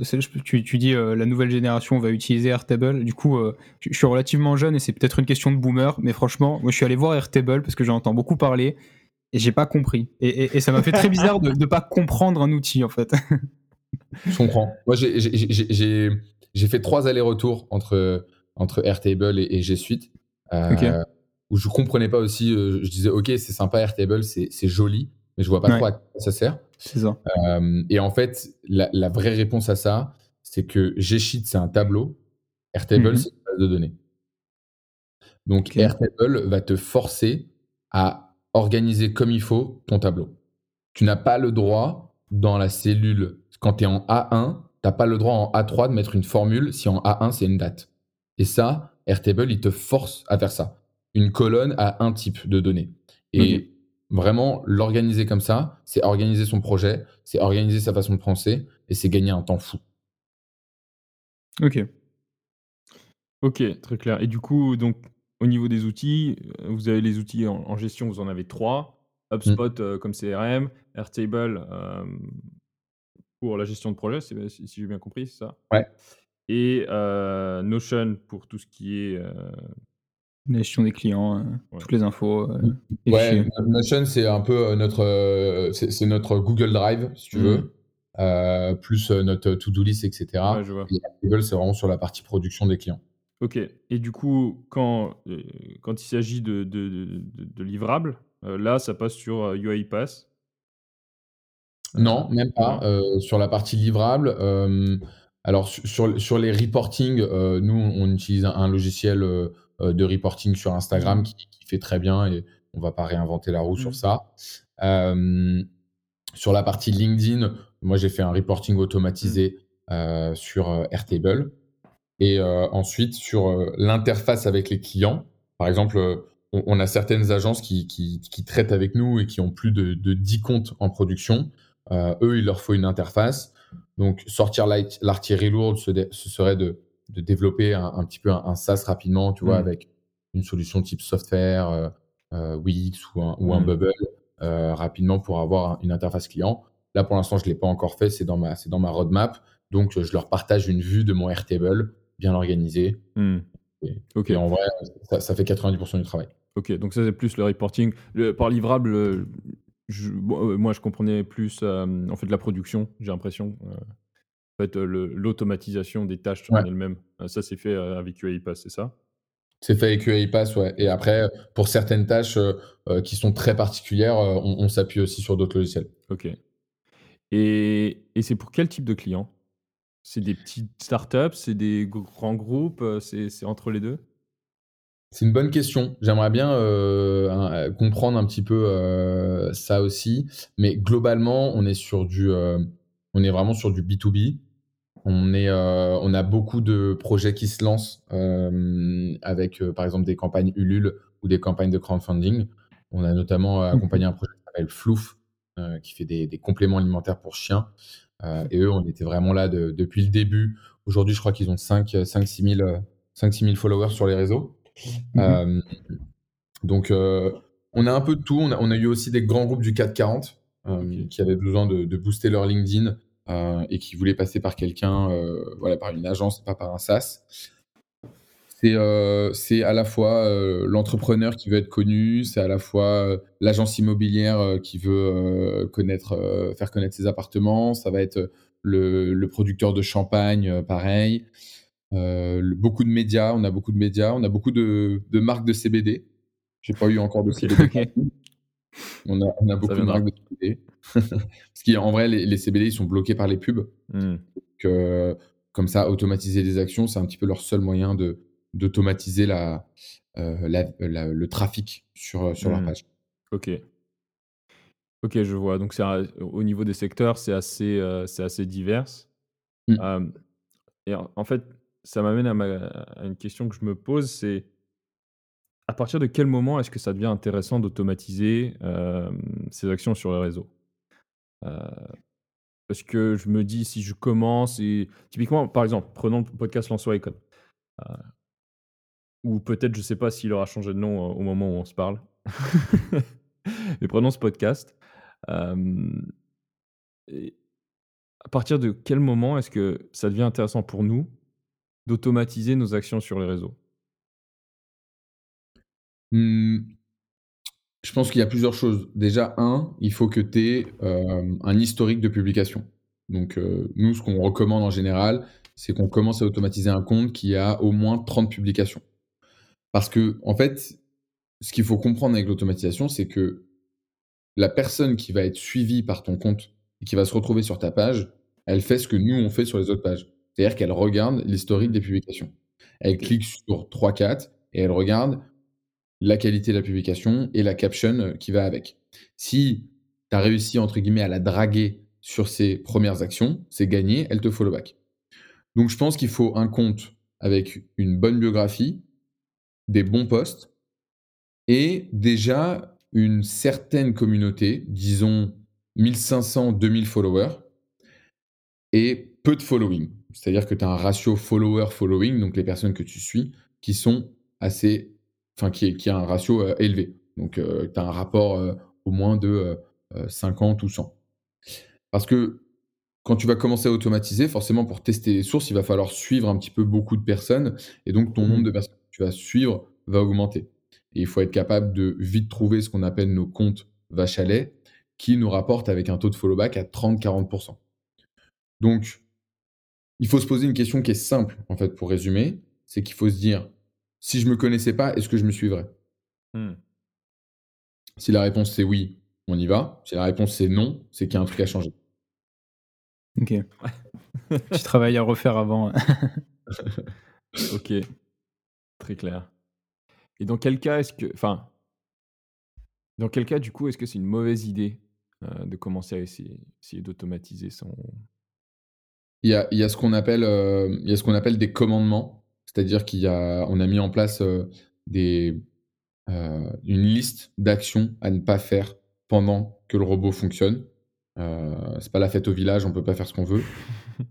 tu, tu, dis euh, la nouvelle génération va utiliser Airtable. Du coup, euh, je, suis relativement jeune et c'est peut-être une question de boomer, mais franchement, moi je suis allé voir Airtable parce que j'en entends beaucoup parler et j'ai pas compris. Et, et, ça m'a fait très bizarre de ne pas comprendre un outil en fait. je comprends. Moi j'ai fait trois allers-retours entre, entre Airtable et, et G Suite. Ok où je comprenais pas aussi. Euh, je disais, ok, c'est sympa Airtable, c'est joli, mais je vois pas trop à quoi ça sert. C'est ça. Euh, et en fait, la, vraie réponse à ça, c'est que G-Sheet, c'est un tableau. Airtable, mhm. c'est une base de données. Donc, Airtable va te forcer à organiser comme il faut ton tableau. Tu n'as pas le droit dans la cellule, quand tu es en A1, tu n'as pas le droit en A3 de mettre une formule si en A1 c'est une date. Et ça, Airtable, il te force à faire ça une colonne à un type de données. Et vraiment, l'organiser comme ça, c'est organiser son projet, c'est organiser sa façon de penser, et c'est gagner un temps fou. Ok. Ok, très clair. Et du coup, donc, au niveau des outils, euh, vous avez les outils en, gestion, vous en avez trois. Mmh. HubSpot euh, comme CRM, Airtable euh, pour la gestion de projet, si, si j'ai bien compris, c'est ça? Ouais. Et Notion pour tout ce qui est la gestion des clients, euh, toutes les infos. Euh, ouais, Notion, c'est un peu euh, notre, c'est notre Google Drive, si tu veux, mmh. plus notre to-do list, etc. Ouais, je vois. Et c'est vraiment sur la partie production des clients. Ok. Et du coup, quand, quand il s'agit de, de, de, livrables, là, ça passe sur UiPath Non, même pas. sur la partie livrable, alors sur, sur les reporting, nous, on utilise un, logiciel de reporting sur Instagram qui, fait très bien et on va pas réinventer la roue sur ça. sur la partie LinkedIn, moi j'ai fait un reporting automatisé sur Airtable. Et ensuite, sur l'interface avec les clients, par exemple, on, a certaines agences qui, traitent avec nous et qui ont plus de, 10 comptes en production. Euh, eux, il leur faut une interface. Donc, sortir l'artillerie lourde, ce, serait de, développer un, petit peu un, SaaS rapidement, tu vois, mm. avec une solution type software, euh, euh, Wix ou un, ou un mm. Bubble, rapidement pour avoir une interface client. Là, pour l'instant, je ne l'ai pas encore fait, c'est dans, ma, dans ma roadmap. Donc, je leur partage une vue de mon Airtable bien organisée. Mm. Et, en vrai, ça, ça fait 90% du travail. Ok, donc ça c'est plus le reporting. par livrable, euh, euh, moi je comprenais plus euh, en fait la production, j'ai l'impression. Fait, l'automatisation des tâches en elles-mêmes. ça c'est fait avec UiPath, c'est ça? C'est fait avec UiPath, ouais. Et après, pour certaines tâches qui sont très particulières, on, s'appuie aussi sur d'autres logiciels. Ok. Et, et c'est pour quel type de client? C'est des petites startups, c'est des grands groupes, c'est entre les deux? C'est une bonne question. J'aimerais bien euh, comprendre un petit peu euh, ça aussi. Mais globalement, on est sur du, on est vraiment sur du B2B. On, est, on a beaucoup de projets qui se lancent avec, par exemple, des campagnes Ulule ou des campagnes de crowdfunding. On a notamment mmh accompagné un projet qui s'appelle Flouf, qui fait des, compléments alimentaires pour chiens. et eux, on était vraiment là depuis le début. Aujourd'hui, je crois qu'ils ont 5-6 000 followers sur les réseaux. Euh, donc, euh, on a un peu de tout. On a, eu aussi des grands groupes du 440 euh, qui avaient besoin de, booster leur LinkedIn et qui voulaient passer par quelqu'un, voilà, par une agence, pas par un SaaS. C'est à la fois l'entrepreneur qui veut être connu, c'est à la fois l'agence immobilière qui veut connaître, faire connaître ses appartements, ça va être le, le producteur de champagne, pareil. Euh, beaucoup de médias, on a beaucoup de médias, on a beaucoup de, marques de CBD. J'ai pas eu encore de CBD. On, a, on a, beaucoup de marques de CBD. Parce qu'en vrai, les, CBD, ils sont bloqués par les pubs. Hmm. comme ça, automatiser les actions, c'est un petit peu leur seul moyen de d'automatiser la, euh, le trafic sur, sur leur hmm. page. Ok. Ok, je vois. Donc, au niveau des secteurs, c'est assez, euh, c'est assez divers. Hmm. et en fait, ça m'amène à, une question que je me pose, c'est à partir de quel moment est-ce que ça devient intéressant d'automatiser ces actions sur le Parce que je me dis, si je commence, et typiquement, par exemple, prenons le podcast Lançois Icon, ou peut-être, je ne sais pas s'il aura changé de nom au moment où on se parle, mais prenons ce podcast. à partir de quel moment est-ce que ça devient intéressant pour nous d'automatiser nos actions sur les réseaux? Mmh. Je pense qu'il y a plusieurs choses. Déjà, un, il faut que tu aies euh, un historique de publication. Donc, euh, nous, ce qu'on recommande en général, c'est qu'on commence à automatiser un compte qui a au moins 30 publications. Parce que, en fait, ce qu'il faut comprendre avec l'automatisation, c'est que la personne qui va être suivie par ton compte et qui va se retrouver sur ta page, elle fait ce que nous, on fait sur les autres pages. C'est-à-dire qu'elle regarde l'historique des publications. Elle clique sur 3-4 et elle regarde la qualité de la publication et la caption euh, qui va avec. Si tu as réussi, entre guillemets, à la draguer sur ses premières actions, c'est gagné, elle te follow back. Donc je pense qu'il faut un compte avec une bonne biographie, des bons posts et déjà une certaine communauté, disons 1500, 2000 followers et peu de following. C'est-à-dire que tu as un ratio follower-following, donc les personnes que tu suis, qui sont assez. Enfin, qui, qui a un ratio euh, élevé. Donc, euh, tu as un rapport euh, au moins de 50 ou 100. Parce que quand tu vas commencer à automatiser, forcément, pour tester les sources, il va falloir suivre un petit peu beaucoup de personnes. Et donc, ton nombre mmh. de personnes que tu vas suivre va augmenter. Et il faut être capable de vite trouver ce qu'on appelle nos comptes vache à lait, qui nous rapportent avec un taux de follow back à 30-40%. Donc, il faut se poser une question qui est simple, en fait, pour résumer. C'est qu'il faut se dire, si je ne me connaissais pas, est-ce que je me suivrais? Hmm. Si la réponse c'est oui, on y va. Si la réponse c'est non, c'est qu'il y a un truc à changer. Ok. Petit travail à refaire avant. ok. Très clair. Et dans quel cas est-ce que enfin dans quel cas, du coup, est-ce que c'est une mauvaise idée, heu, de commencer à essayer essayer d'automatiser son Il y a il y a ce qu'on appelle, heu, il y a ce qu'on appelle des commandements. C'est-à-dire qu'il y a on a mis en place, des, une liste d'actions à ne pas faire pendant que le robot fonctionne. Heu, c'est pas la fête au village, on peut pas faire ce qu'on veut.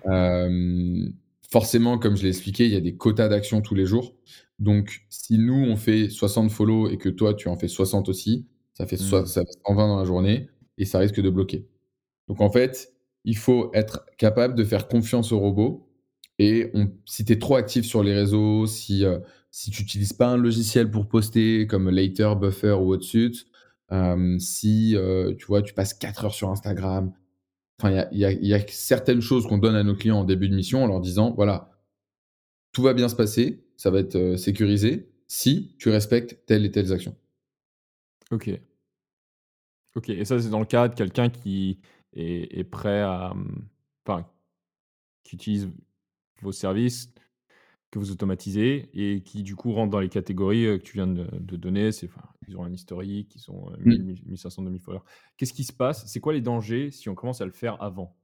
Forcément, comme je l'ai expliqué, il y a des quotas d'actions tous les jours. Donc si nous, on fait 60 follow et que toi, tu en fais 60 aussi, ça fait Mmh. ça fait 120 dans la journée et ça risque de bloquer. Donc en fait, il faut être capable de faire confiance au robot et si tu es trop actif sur les réseaux, si, heu, si tu utilises pas un logiciel pour poster comme Later, Buffer ou Otsuite, hem, si, tu vois, tu passes 4 heures sur Instagram, il y y a certaines choses qu'on donne à nos clients en début de mission en leur disant: «Voilà, tout va bien se passer, ça va être, heu, sécurisé si tu respectes telles et telles actions». OK. OK et ça, c'est dans le cas de quelqu'un qui est est prêt à, enfin, qui utilise vos services, que vous automatisez et qui, du coup, rentre dans les catégories, heu, que tu viens de de donner. C'est enfin, ils ont un historique, ils ont, heu, Mmh. 1000-1000 1500-2000 followers. Qu'est-ce qui se passe? C'est quoi les dangers si on commence à le faire avant?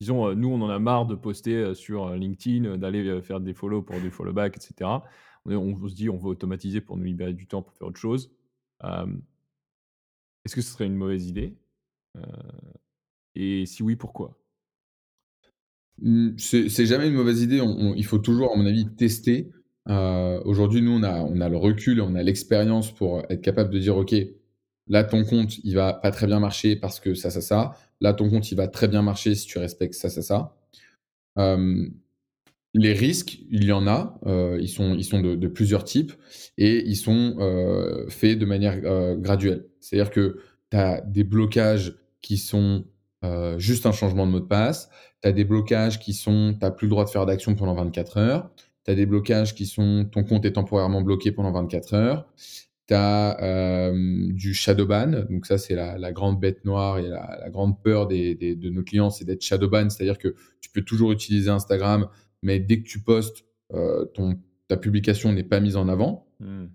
Disons, heu, nous, on en a marre de poster, sur, LinkedIn, d'aller, faire des follow pour du follow back et cetera. On se dit: «On veut automatiser pour nous libérer du temps pour faire autre chose». Est-ce que ce serait une mauvaise idée? Et si oui, pourquoi? Mmh, c'est jamais une mauvaise idée. Il faut toujours, à mon avis, tester. Heu, aujourd'hui, nous, on a le recul on a l'expérience pour être capable de dire: «OK, là, ton compte, il va pas très bien marcher parce que ça, ça, ça. Là, ton compte, il va très bien marcher si tu respectes ça, ça, ça». Les risques, il y en a, heu, ils sont ils sont de de plusieurs types et ils sont, heu, faits de manière, graduelle. C'est-à-dire que tu as des blocages qui sont, heu, juste un changement de mot de passe. Tu as des blocages qui sont, tu plus le droit de faire d'action pendant 24 heures. Tu as des blocages qui sont, ton compte est temporairement bloqué pendant 24 heures. Tu as, hem, du shadow ban, donc ça, c'est la grande bête noire et la grande peur des de nos clients, c'est d'être shadow ban. C'est-à-dire que tu peux toujours utiliser Instagram, mais dès que tu postes, ton ta publication n'est pas mise en avant. Mmh.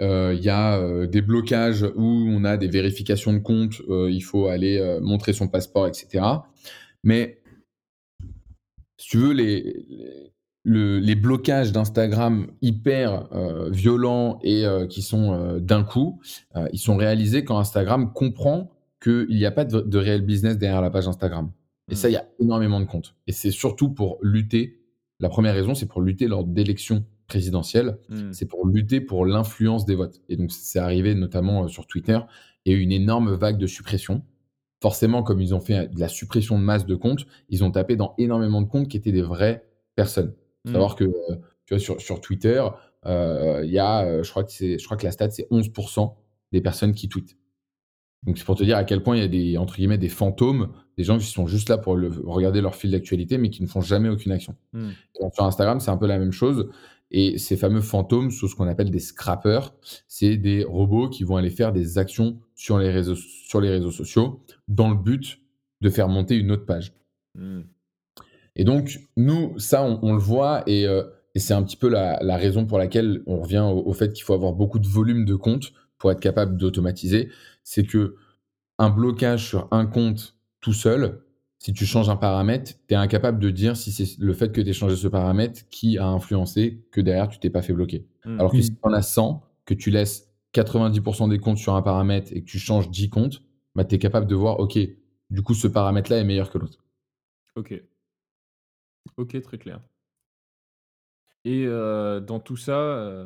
Heu, il y a, heu, des blocages où on a des vérifications de compte, heu, il faut aller, montrer son passeport et cetera. Mais si tu veux, les les le les blocages d'Instagram hyper, violents et qui sont, d'un coup, ils sont réalisés quand Instagram comprend qu'il y a pas de de réel business derrière la page Instagram et ça, Mmh. il y a énormément de comptes et c'est surtout pour lutter la première raison, c'est pour lutter lors d'élections présidentielles, Mmh. c'est pour lutter pour l'influence des votes et donc c'est arrivé notamment, heu, sur Twitter. Il y a eu une énorme vague de suppression. Forcément, comme ils ont fait de la suppression de masse de comptes, ils ont tapé dans énormément de comptes qui étaient des vraies personnes. Mmh. savoir que, heu, tu vois, sur sur Twitter, il y a, je crois que c'est je crois que la stat, c'est 11 des personnes qui tweetent. Donc c'est pour te dire à quel point il y a des, entre guillemets, «des fantômes», des gens qui sont juste là pour le regarder leur fil d'actualité, mais qui ne font jamais aucune action. Mmh. Donc sur Instagram, c'est un peu la même chose et ces fameux fantômes sont ce qu'on appelle des scrappers. C'est des robots qui vont aller faire des actions sur les réseaux sur les réseaux sociaux dans le but de faire monter une autre page. Mmh. Et donc nous, ça, on on le voit et heu et c'est un petit peu la la raison pour laquelle on revient au au fait qu'il faut avoir beaucoup de volume de comptes pour être capable d'automatiser. C'est qu'un blocage sur un compte tout seul, si tu changes un paramètre, tu es incapable de dire si c'est le fait que tu aies changé ce paramètre qui a influencé que derrière tu t'es pas fait bloquer. Mmh. Alors que si tu en as 100, que tu laisses 90% des comptes sur un paramètre et que tu changes 10 comptes, bah, tu es capable de voir: «OK, du coup ce paramètre-là est meilleur que l'autre». OK. OK, très clair. Et heu, dans tout ça, heu,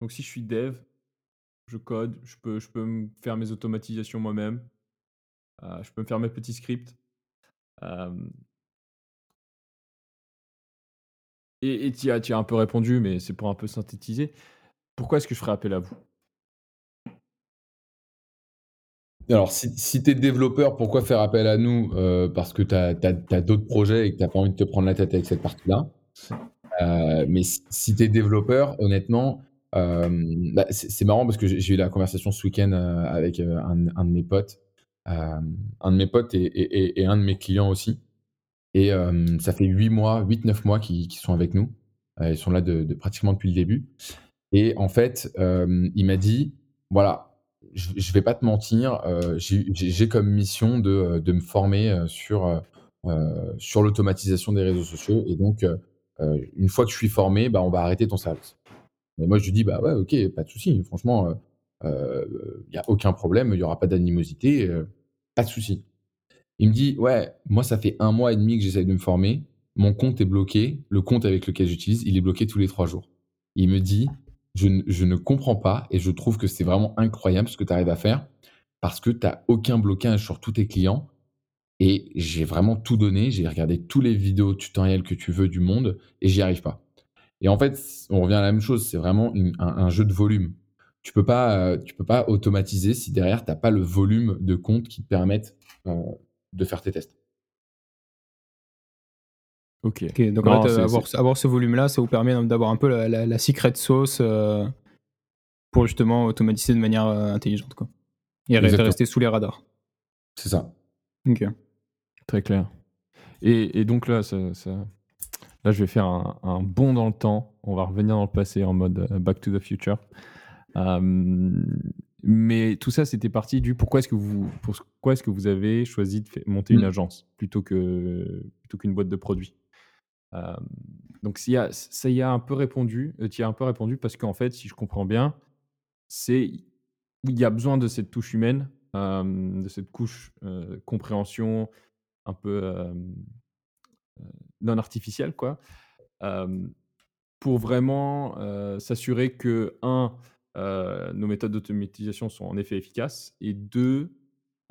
donc si je suis dev, je code, je peux je peux me faire mes automatisations moi-même, je peux me faire mes petits scripts. Et tu as as un peu répondu, mais c'est pour un peu synthétiser. Pourquoi est-ce que je ferais appel à vous? Alors si si tu es développeur, pourquoi faire appel à nous? Heu, parce que tu as d'autres projets et que tu as pas envie de te prendre la tête avec cette partie-là. Heu, mais si si tu es développeur, honnêtement, bah, c'est marrant parce que j'ai eu la conversation ce week-end, avec, un de mes potes. Un de mes potes et un de mes clients aussi. Et ça fait 8 mois, huit neuf mois qu'ils sont avec nous. Ils sont là de pratiquement depuis le début. Et en fait, il m'a dit: «Voilà, je je vais pas te mentir, j'ai comme mission de, de me former, sur, sur l'automatisation des réseaux sociaux. Et donc une fois que je suis formé, bah, on va arrêter ton service». Et moi je lui dis: «Bah, ouais, OK, pas de souci, franchement, il y a aucun problème, il y aura pas d'animosité, pas de souci». Il me dit: «Ouais, moi ça fait un mois et demi que j'essaye de me former, mon compte est bloqué, le compte avec lequel j'utilise, il est bloqué tous les 3 jours». Il me dit: «Je ne comprends pas et je trouve que c'est vraiment incroyable ce que tu arrives à faire parce que tu as aucun blocage sur tous tes clients et j'ai vraiment tout donné, j'ai regardé tous les vidéos tutoriels que tu veux du monde et j'y arrive pas». Et en fait, on revient à la même chose, c'est vraiment un jeu de volume. Tu peux pas, tu peux pas automatiser si derrière tu as pas le volume de comptes qui te permettent, heu, de faire tes tests. OK. Donc Non, en fait, avoir ce avoir ce volume-là, ça vous permet d'avoir un peu la la la secret sauce, heu, pour justement automatiser de manière, intelligente, quoi. Et Exactement. rester sous les radars. C'est ça. OK. très clair. Et et donc là, ça ça là, je vais faire un un bond dans le temps. On va revenir dans le passé en mode, Back to the Future. Hem, mais tout ça, c'était parti du pourquoi est-ce que vous pourquoi est-ce que vous avez choisi de monter une Mmh. agence plutôt que plutôt qu'une boîte de produits? Hem, donc s'il y a ça y a un peu répondu, heu, tu as un peu répondu parce qu'en fait, si je comprends bien, c'est il y a besoin de cette touche humaine, de cette couche, compréhension un peu, non artificielle quoi, pour vraiment, s'assurer que 1, heu, nos méthodes d'automatisation sont en effet efficaces et 2,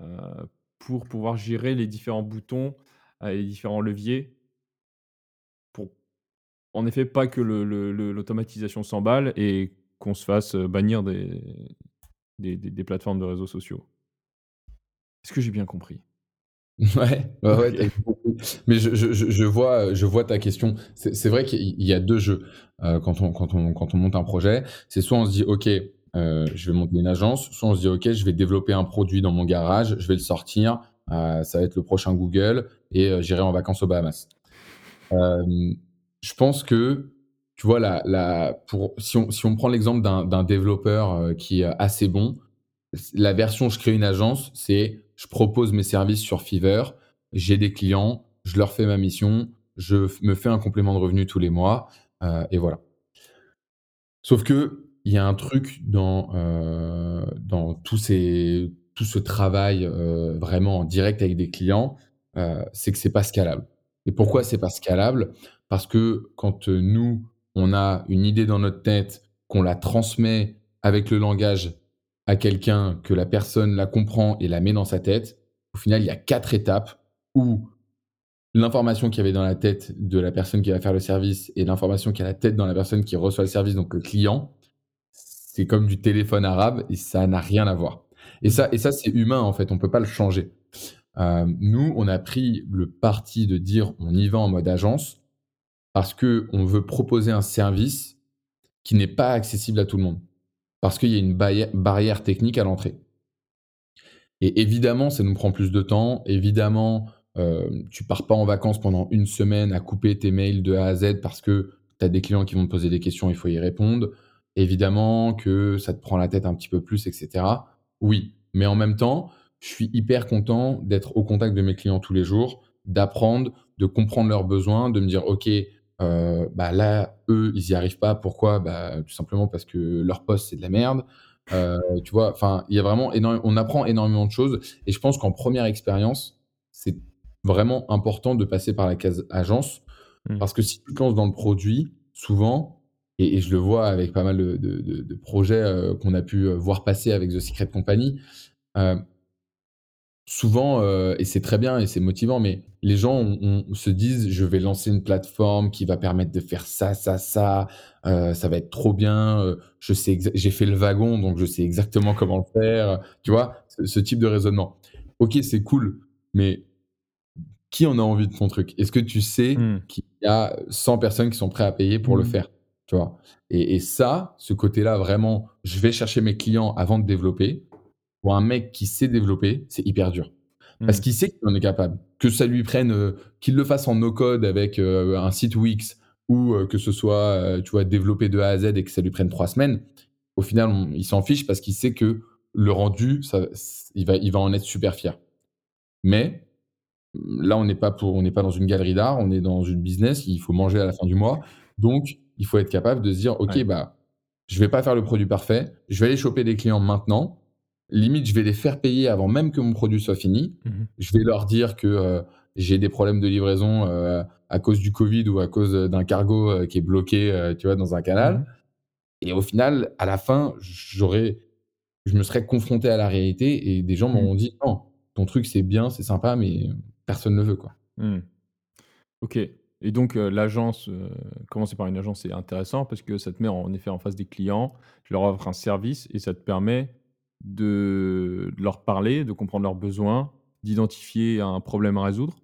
heu, pour pouvoir gérer les différents boutons, heu, les différents leviers pour En effet, pas que l'automatisation s'emballe et qu'on se fasse, bannir des plateformes de réseaux sociaux. Est-ce que j'ai bien compris? Ouais, ouais, ouais, tu OK. as compris. Mais je je je je vois, je vois ta question. C'est c'est vrai qu'il y a 2 jeux, heu, quand on quand on quand on monte un projet. C'est soit on se dit: «OK, heu, je vais monter une agence», soit on se dit: «OK, je vais développer un produit dans mon garage, je vais le sortir, heu, ça va être le prochain Google et j'irai en vacances aux Bahamas». Je pense que, tu vois, la la pour si on si on prend l'exemple d'un d'un développeur, qui est assez bon, la version «je crée une agence», c'est je propose mes services sur Fiverr, j'ai des clients, je leur fais ma mission, je me fais un complément de revenu tous les mois, heu et voilà. Sauf qu'il y a un truc dans, heu, dans tous ces tout ce travail, heu, vraiment en direct avec des clients, c'est que c'est pas scalable. Et pourquoi c'est pas scalable? Parce que quand, nous, on a une idée dans notre tête, qu'on la transmet avec le langage à quelqu'un, que la personne la comprend et la met dans sa tête, au final, il y a 4 étapes où l'information qu'il y avait dans la tête de la personne qui va faire le service et l'information qu'il y a la tête dans la personne qui reçoit le service, donc le client, c'est comme du téléphone arabe et ça n'a rien à voir. Et ça et ça, c'est humain, en fait, on peut pas le changer. Hem, nous, on a pris le parti de dire: «On y va en mode agence» parce qu'on veut proposer un service qui n'est pas accessible à tout le monde. Parce qu'il y a une barrière technique à l'entrée. Et évidemment, ça nous prend plus de temps. Évidemment, hem, tu pars pas en vacances pendant une semaine à couper tes mails de A à Z parce que tu as des clients qui vont te poser des questions, il faut y répondre. Évidemment que ça te prend la tête un petit peu plus et cetera. Oui, mais en même temps, je suis hyper content d'être au contact de mes clients tous les jours, d'apprendre, de comprendre leurs besoins, de me dire: «OK, heu, bah, là, eux, ils y arrivent pas. Pourquoi?» bah, tout simplement parce que leur poste, c'est de la merde. Heu, tu vois? Enfin, il y a vraiment on apprend énormément de choses et je pense qu'en première expérience, c'est vraiment important de passer par la case agence Mmh. parce que si tu te lances dans le produit, souvent et et je le vois avec pas mal de de de de projets, heu, qu'on a pu, voir passer avec The Secret Company, souvent, heu et c'est très bien et c'est motivant, mais les gens se disent: «Je vais lancer une plateforme qui va permettre de faire ça, ça, ça, heu, ça va être trop bien, heu, je sais j'ai fait le wagon, donc je sais exactement comment le faire», tu vois? Ce ce type de raisonnement. OK, c'est cool, mais qui en a envie de ton truc? Est-ce que tu sais Mmh. qu'il y a 100 personnes qui sont prêtes à payer pour le Mmh. faire? Tu vois? Et et ça, ce côté-là vraiment, je vais chercher mes clients avant de développer, pour un mec qui sait développer, c'est hyper dur. Parce Mmh. qu'il sait qu'il en est capable. Que ça lui prenne, heu, qu'il le fasse en no code avec, heu, un site Wix ou que ce soit, tu vois, développer de A à Z et que ça lui prenne trois semaines, au final, il s'en fiche parce qu'il sait que le rendu, ça, il, va, il va en être super fier. Mais là, on n'est pas, pour, on pas dans une galerie d'art, on est dans une business, il faut manger à la fin du mois. Donc, il faut être capable de se dire, OK, bah, je vais pas faire le produit parfait, je vais aller choper des clients maintenant. Limite, je vais les faire payer avant même que mon produit soit fini. Mmh je vais leur dire que euh, j'ai des problèmes de livraison euh, à cause du Covid ou à cause d'un cargo euh, qui est bloqué, tu vois, dans un canal. Mmh et au final, à la fin, j'aurais, je me serais confronté à la réalité et des gens mmh. m'ont dit non, ton truc c'est bien, c'est sympa, mais personne ne veut quoi. Ok. Et donc, l'agence, commencer par une agence, c'est intéressant parce que ça te met en effet en face des clients, tu leur offres un service et ça te permet de leur parler, de comprendre leurs besoins, d'identifier un problème à résoudre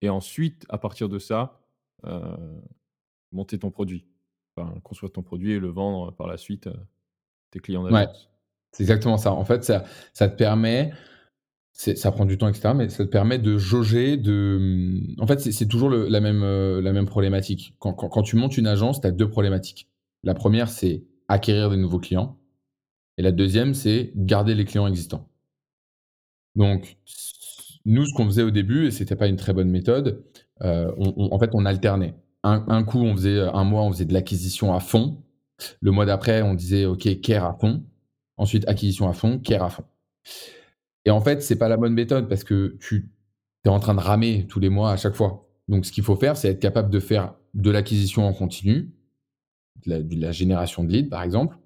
et ensuite, à partir de ça, monter ton produit. Enfin, construire ton produit et le vendre par la suite à tes clients Ouais, c'est exactement ça. En fait, ça, ça te permet ça prend du temps, etc. Mais ça te permet de jauger, de. Mmh, en fait, c'est toujours la, même, euh, la même problématique. Quand, tu montes une agence, tu as deux problématiques. La première, c'est acquérir des nouveaux clients. Et la deuxième, c'est garder les clients existants. Donc, nous, ce qu'on faisait au début, et c'était pas une très bonne méthode, euh, en fait, on alternait. Un, coup, on faisait un mois, on faisait de l'acquisition à fond. Le mois d'après, on disait OK, care à fond. Ensuite, acquisition à fond, care à fond. Et en fait, c'est pas la bonne méthode parce que tu es en train de ramer tous les mois à chaque fois. Donc, ce qu'il faut faire, c'est être capable de faire de l'acquisition en continu, de la, génération de leads, par exemple,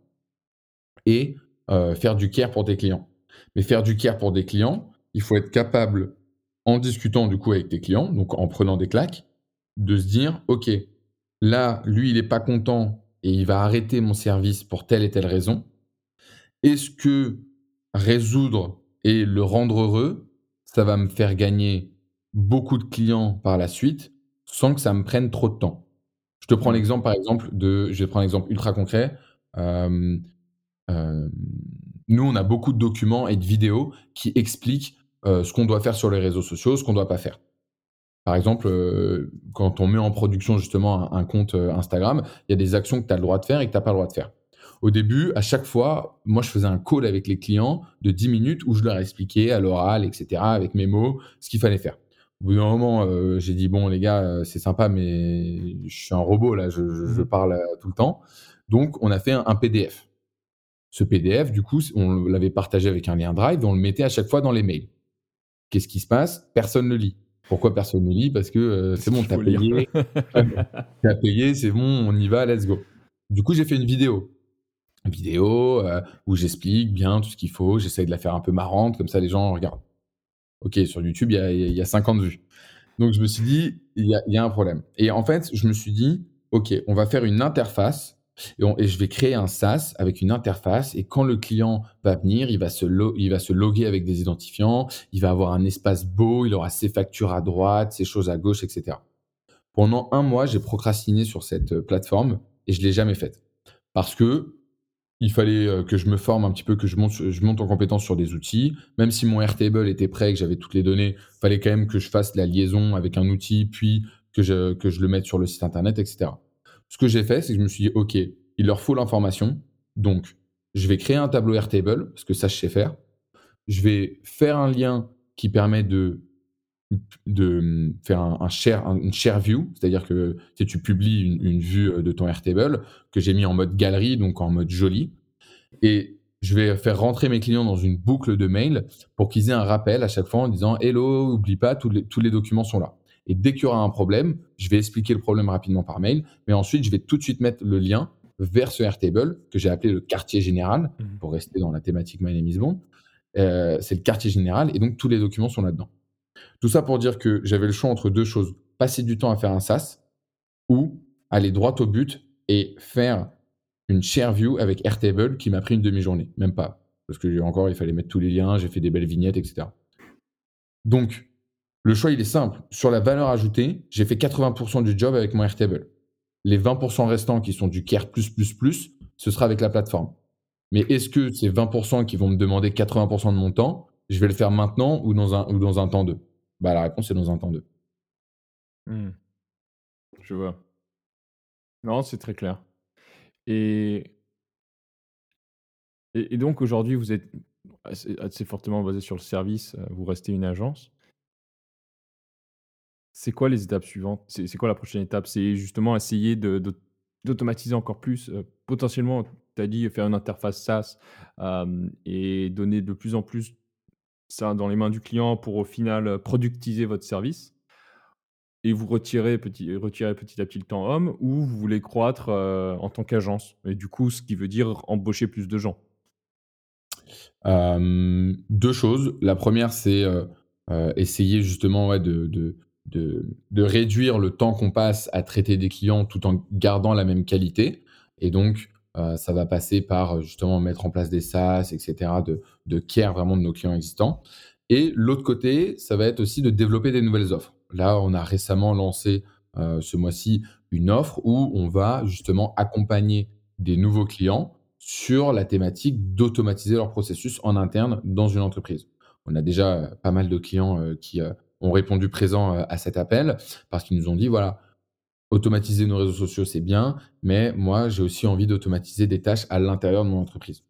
et euh, faire du care pour tes clients. Mais faire du care pour des clients, il faut être capable, en discutant du coup avec tes clients, donc en prenant des claques, de se dire, OK, là, lui, il n'est pas content et il va arrêter mon service pour telle et telle raison. Est-ce que résoudre et le rendre heureux, ça va me faire gagner beaucoup de clients par la suite sans que ça me prenne trop de temps? Je te prends mmh. l'exemple, par exemple, de. Je vais prendre un exemple ultra concret. Nous, on a beaucoup de documents et de vidéos qui expliquent ce qu'on doit faire sur les réseaux sociaux, ce qu'on ne doit pas faire. Par exemple, quand on met en production justement un, compte Instagram, il y a des actions que tu as le droit de faire et que tu n'as pas le droit de faire. Au début, à chaque fois, moi, je faisais un call avec les clients de 10 minutes où je leur expliquais à l'oral, etc., avec mes mots, ce qu'il fallait faire. Au bout d'un moment, euh, j'ai dit bon les gars, euh, c'est sympa, mais je suis un robot là, je, mmh parle euh, tout le temps. Donc on a fait un, PDF. Ce PDF, du coup, on l'avait partagé avec un lien Drive et on le mettait à chaque fois dans les mails. Qu'est-ce qui se passe? Personne ne lit. Pourquoi personne ne lit? Parce que c'est bon, t'as payé, t'as payé, c'est bon, on y va, let's go. Du coup, j'ai fait une vidéo vidéo euh, où j'explique bien tout ce qu'il faut. J'essaye de la faire un peu marrante, comme ça les gens regardent. Ok, sur YouTube, il y a, y a 50 vues. Donc je me suis dit, il y a, y a, un problème. Et en fait, je me suis dit, ok, on va faire une interface et, je vais créer un SaaS avec une interface. Et quand le client va venir, il va, se il va se loguer avec des identifiants, il va avoir un espace beau, il aura ses factures à droite, ses choses à gauche, etc. Pendant un mois, j'ai procrastiné sur cette euh, plateforme et je ne l'ai jamais faite. Parce que il fallait euh, que je me forme un petit peu, que je monte, en compétence sur des outils. Même si mon Airtable était prêt, que j'avais toutes les données, il fallait quand même que je fasse la liaison avec un outil, puis que je le mette sur le site internet, etc. Ce que j'ai fait, c'est que je me suis dit, OK, il leur faut l'information. Donc, je vais créer un tableau Airtable, parce que ça, je sais faire. Je vais faire un lien qui permet de, faire un, une share view, c'est-à-dire que si tu publies une, vue euh, de ton Airtable que j'ai mis en mode galerie, donc en mode joli. Et je vais faire rentrer mes clients dans une boucle de mail pour qu'ils aient un rappel à chaque fois en disant Hello, oublie pas, tous les documents sont là. Et dès qu'il y aura un problème, je vais expliquer le problème rapidement par mail, mais ensuite je vais tout de suite mettre le lien vers ce Airtable que j'ai appelé le quartier général mmh. pour rester dans la thématique My Name is Bond. Euh, c'est le quartier général et donc tous les documents sont là-dedans. Tout ça pour dire que j'avais le choix entre deux choses passer du temps à faire un SaaS ou aller droit au but et faire une share view avec Airtable qui m'a pris une demi-journée, même pas. Parce que encore, il fallait mettre tous les liens, j'ai fait des belles vignettes, etc. Donc, le choix, il est simple. Sur la valeur ajoutée, j'ai fait 80% du job avec mon Airtable. Les 20% restants qui sont du care ce sera avec la plateforme. Mais est-ce que ces 20% qui vont me demander 80% de mon temps, je vais le faire maintenant ou dans un, ou dans un temps 2 bah, La réponse est dans un temps 2. Mmh. Je vois. Non, c'est très clair et et donc aujourd'hui, vous êtes assez fortement basé sur le service, heu, vous restez une agence? C'est quoi les étapes suivantes? C'est quoi la prochaine étape? C'est justement essayer de d'aut d'automatiser encore plus, potentiellement, tu as dit faire une interface SaaS, et donner de plus en plus ça dans les mains du client pour au final, productiser votre service et vous retirer petit retirer petit à petit le temps homme ou vous voulez croître, en tant qu'agence et du coup, ce qui veut dire embaucher plus de gens? 2 choses. La première, c'est, essayer justement, de de réduire le temps qu'on passe à traiter des clients tout en gardant la même qualité et donc heu, ça va passer par, heu, justement mettre en place des SaaS et cetera, de de care vraiment de nos clients existants et l'autre côté, ça va être aussi de développer des nouvelles offres. Là, on a récemment lancé, heu, ce mois-ci, une offre où on va justement accompagner des nouveaux clients sur la thématique d'automatiser leur processus en interne dans une entreprise. On a déjà, pas mal de clients, qui, ont répondu présent, heu, à cet appel parce qu'ils nous ont dit: «Voilà, automatiser nos réseaux sociaux, c'est bien, mais moi, j'ai aussi envie d'automatiser des tâches à l'intérieur de mon entreprise»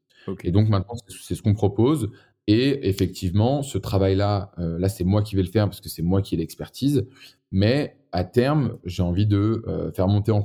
et donc maintenant, c'est ce qu'on propose. Et effectivement, ce travail-là, heu, là, c'est moi qui vais le faire parce que c'est moi qui ai l'expertise, mais à terme, j'ai envie de, heu, faire monter en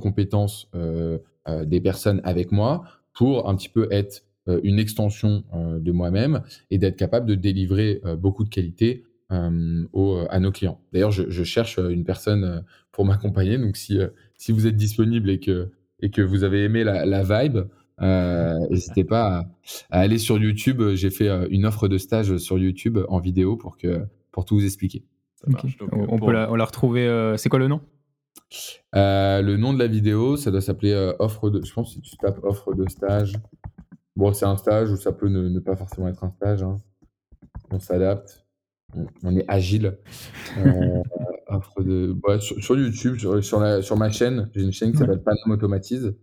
heu, des personnes avec moi pour un petit peu être, une extension, de moi-même et d'être capable de délivrer, beaucoup de qualité, hem, aux, à nos clients. D'ailleurs, je je cherche, heu, une personne, heu, pour m'accompagner, donc si, si vous êtes disponible et que et que vous avez aimé la la vibe, heu, hésitez pas à à aller sur YouTube, j'ai fait, une offre de stage, sur YouTube en vidéo pour que pour tout vous expliquer. Ça OK. marche donc On peut la on la retrouver, c'est quoi le nom? Le nom de la vidéo, ça doit s'appeler, offre de je pense si tu tapes offre de stage, bon, c'est un stage ou ça peut ne ne pas forcément être un stage, hein. On s'adapte, on on est agile, heu, offre de ouais, sur sur YouTube, sur sur la sur ma chaîne, j'ai une chaîne qui Ouais. s'appelle Paname Automatise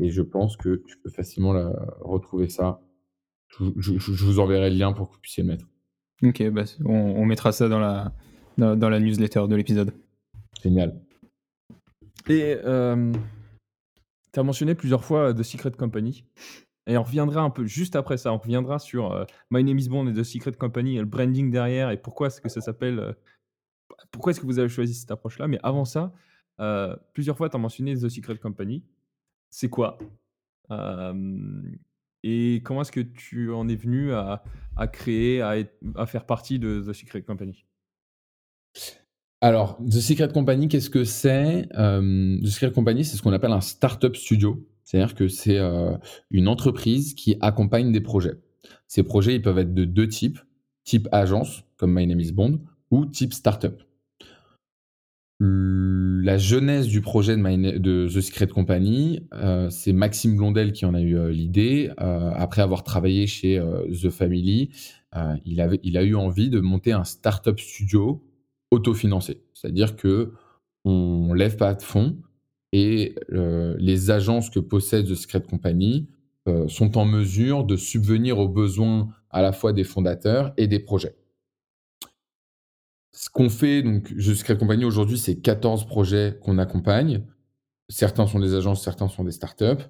et je pense que tu peux facilement la retrouver ça. Je vous je je je vous enverrai le lien pour que vous puissiez le mettre. OK, bah, on on mettra ça dans la dans dans la newsletter de l'épisode. Génial. et hem, tu as mentionné plusieurs fois, heu, The Secret Company et on reviendra un peu juste après ça, on reviendra sur, heu, My Name is Bond et The Secret Company et le branding derrière et pourquoi est-ce que ça s'appelle, heu, pourquoi est-ce que vous avez choisi cette approche-là? Mais avant ça, heu, plusieurs fois tu as mentionné The Secret Company. C'est quoi? Et comment est-ce que tu en es venu à créer, à faire partie de The Secret Company? Alors, The Secret Company, qu'est-ce que c'est? The Secret Company, c'est ce qu'on appelle un startup studio. C'est-à-dire que c'est, heu, une entreprise qui accompagne des projets. Ces projets, ils peuvent être de 2 types, type agence, comme My Name is Bond, ou type startup. La genèse du projet de The Secret Company, heu, c'est Maxime Blondel qui en a eu, heu, l'idée, après avoir travaillé chez, The Family, il avait a eu envie de monter un startup studio autofinancé. C'est-à-dire qu'on lève pas de fonds et heu, les agences que possède The Secret Company, heu, sont en mesure de subvenir aux besoins à la fois des fondateurs et des projets. Ce qu'on fait donc The Secret Company aujourd'hui, c'est 14 projets qu'on accompagne. Certains sont des agences, certains sont des startups.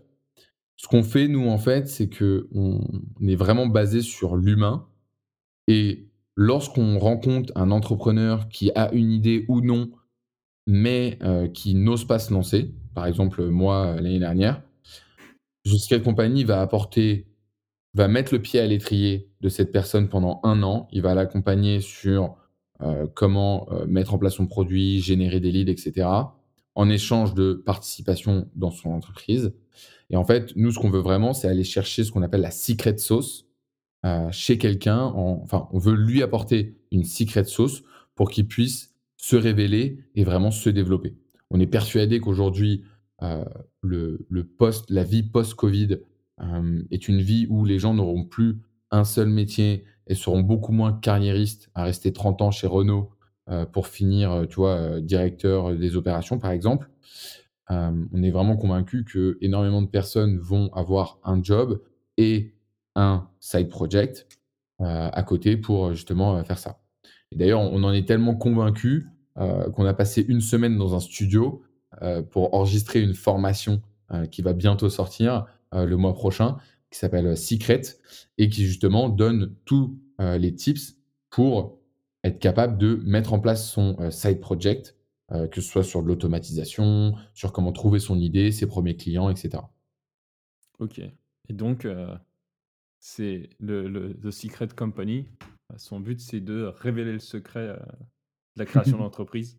Ce qu'on fait nous, en fait, c'est qu'on est vraiment basé sur l'humain et lorsqu'on rencontre un entrepreneur qui a une idée ou non, mais heu, qui n'ose pas se lancer, par exemple, moi, l'année dernière, The Secret Company va apporter va mettre le pied à l'étrier de cette personne pendant un an. Il va l'accompagner sur, heu, comment, mettre en place son produit, générer des leads et cetera, en échange de participation dans son entreprise et en fait, nous, ce qu'on veut vraiment, c'est aller chercher ce qu'on appelle la secret sauce, chez quelqu'un en enfin, on veut lui apporter une secret sauce pour qu'il puisse se révéler et vraiment se développer. On est persuadé qu'aujourd'hui, heu, le le la vie post-Covid, hem, est une vie où les gens n'auront plus un seul métier et seront beaucoup moins carriéristes à rester 30 ans chez Renault, heu, pour finir, tu vois, directeur des opérations, par exemple. On est vraiment convaincus qu'énormément de personnes vont avoir un job et un side project, à côté pour, justement, faire ça. Et d'ailleurs, on en est tellement convaincus, heu, qu'on a passé une semaine dans un studio, pour enregistrer une formation qui va bientôt sortir le mois prochain, qui s'appelle Secret et qui justement donne tous les tips pour être capable de mettre en place son side project, que ce soit sur de l'automatisation, sur comment trouver son idée, ses premiers clients, etc. Ok. Et donc, c'est le, le The Secret Company. Son but, c'est de révéler le secret de la création d'entreprise.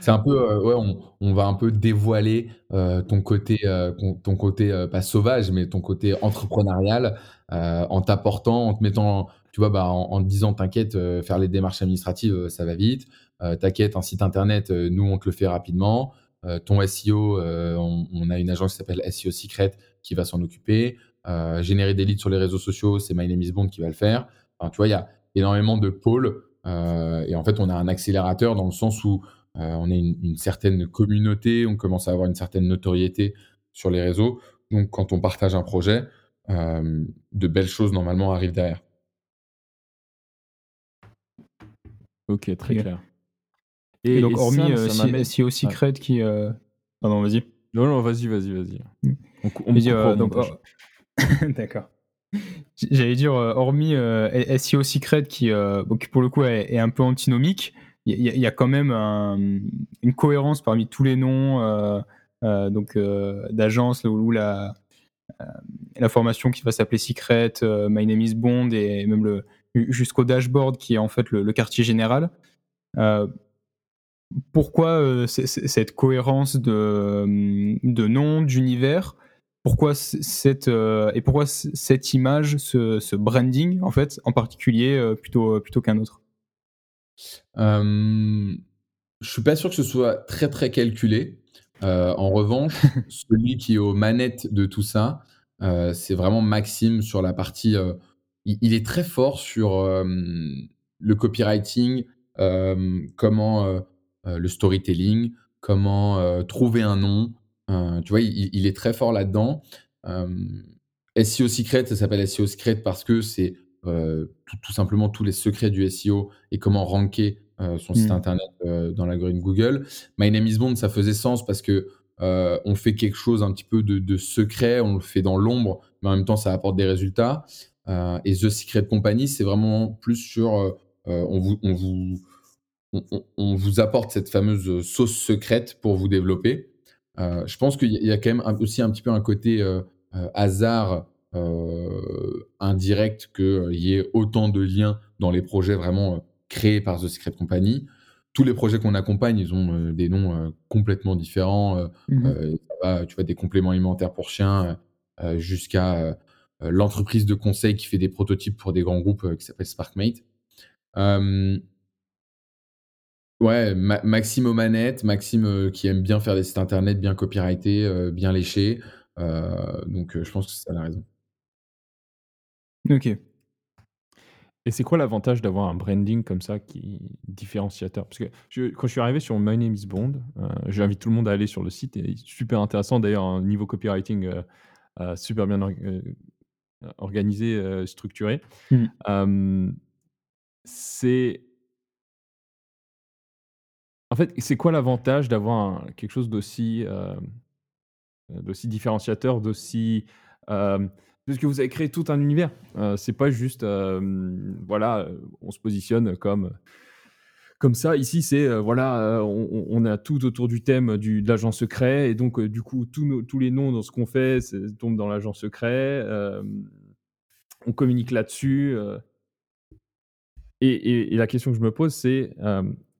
C'est un peu, euh, ouais, on, va un peu dévoiler euh, ton côté, euh, ton côté pas sauvage, mais ton côté entrepreneurial en t'apportant, en te mettant, tu vois, bah, en, te disant, t'inquiète, faire les démarches administratives, ça va vite. t'inquiète, un site internet, nous, on te le fait rapidement. ton SEO, on, on, a une agence qui s'appelle SEO Secret qui va s'en occuper. générer des leads sur les réseaux sociaux, c'est My Name is Bond qui va le faire. Enfin, tu vois, il y a énormément de pôles. Et en fait, on a un accélérateur dans le sens où euh, on est une, certaine communauté, on commence à avoir une certaine notoriété sur les réseaux. Donc, quand on partage un projet, euh, de belles choses normalement arrivent derrière. Ok, très clair. Et, donc, hormis euh, SEO Secret qui. Pardon, vas-y. Non, non, vas-y, vas-y, vas-y. Mm. On, oh, D'accord. J'allais dire, hormis SEO Secret qui, qui, pour le coup, est un peu antinomique, il y, a quand même une cohérence parmi tous les noms euh, euh, donc euh, d'agences où la, formation qui va s'appeler Secret, My Name is Bond et même jusqu'au dashboard qui est en fait le, quartier général. pourquoi cette cohérence de, de nom, d'univers? Pourquoi cette et pourquoi cette image, ce, ce, branding en fait en particulier plutôt plutôt qu'un autre? Je suis pas sûr que ce soit très, très calculé. en revanche, celui qui est aux manettes de tout ça, c'est vraiment Maxime sur la partie, il est très fort sur, le copywriting, comment, le storytelling, comment, trouver un nom. Tu vois? Il est très fort là-dedans. SEO Secret, ça s'appelle SEO Secret parce que c'est euh, tout, simplement tous les secrets du SEO et comment ranker euh, son site mmh. internet euh, dans l'algorithme Google. My Name is Bond, ça faisait sens parce que on fait quelque chose un petit peu de, secret, on le fait dans l'ombre, mais en même temps ça apporte des résultats. et The Secret Company, c'est vraiment plus sur on vous, on vous on, vous apporte cette fameuse sauce secrète pour vous développer. Je pense qu'il y a quand même aussi un petit peu un côté hasard euh, indirect qu'il euh, y ait autant de liens dans les projets vraiment euh, créés par The Secret Company. Tous les projets qu'on accompagne, ils ont des noms complètement différents. Mmh tu vois, des compléments alimentaires pour chiens jusqu'à l'entreprise de conseil qui fait des prototypes pour des grands groupes qui s'appelle SparkMate. Ouais, Maxime aux manettes, Maxime qui aime bien faire des sites internet bien copyrightés, bien léchés. donc je pense que c'est ça la raison. OK. Et c'est quoi l'avantage d'avoir un branding comme ça qui différenciateur? Parce que quand je suis arrivé sur My Name is Bond, euh, j'invite tout le monde à aller sur le site et super intéressant d'ailleurs, un niveau copywriting, euh, euh, super bien organisé, structuré. Mmh. c'est en fait, c'est quoi l'avantage d'avoir quelque chose d'aussi, d'aussi différenciateur, d'aussi, parce que vous avez créé tout un univers. Euh, c'est pas juste, euh, voilà, on se positionne comme, comme ça. Ici, c'est, euh, voilà, on, a tout autour du thème du, de l'agent secret. Et donc, du coup, tous les noms dans ce qu'on fait tombent dans l'agent secret. on communique là-dessus. Et, la question que je me pose, c'est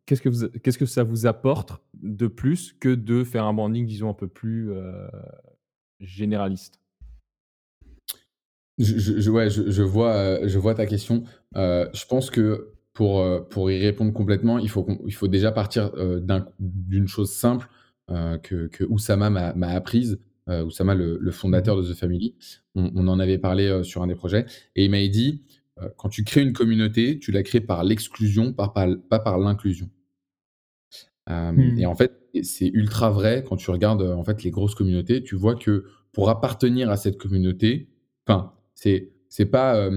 qu'est-ce que, qu'est-ce que ça vous apporte de plus que de faire un branding, disons, un peu plus généraliste? Je, ouais, euh, je vois ta question. Euh, je pense que pour, euh, y répondre complètement, il faut, déjà partir d'une chose simple que, que Oussama m'a apprise. Oussama, le, fondateur de The Family, on, en avait parlé sur un des projets, et il m'a dit quand tu crées une communauté, tu la crées par l'exclusion, pas, par l'inclusion. Mmh. Et en fait, c'est ultra vrai quand tu regardes en fait les grosses communautés, tu vois que pour appartenir à cette communauté, enfin, c'est c'est pas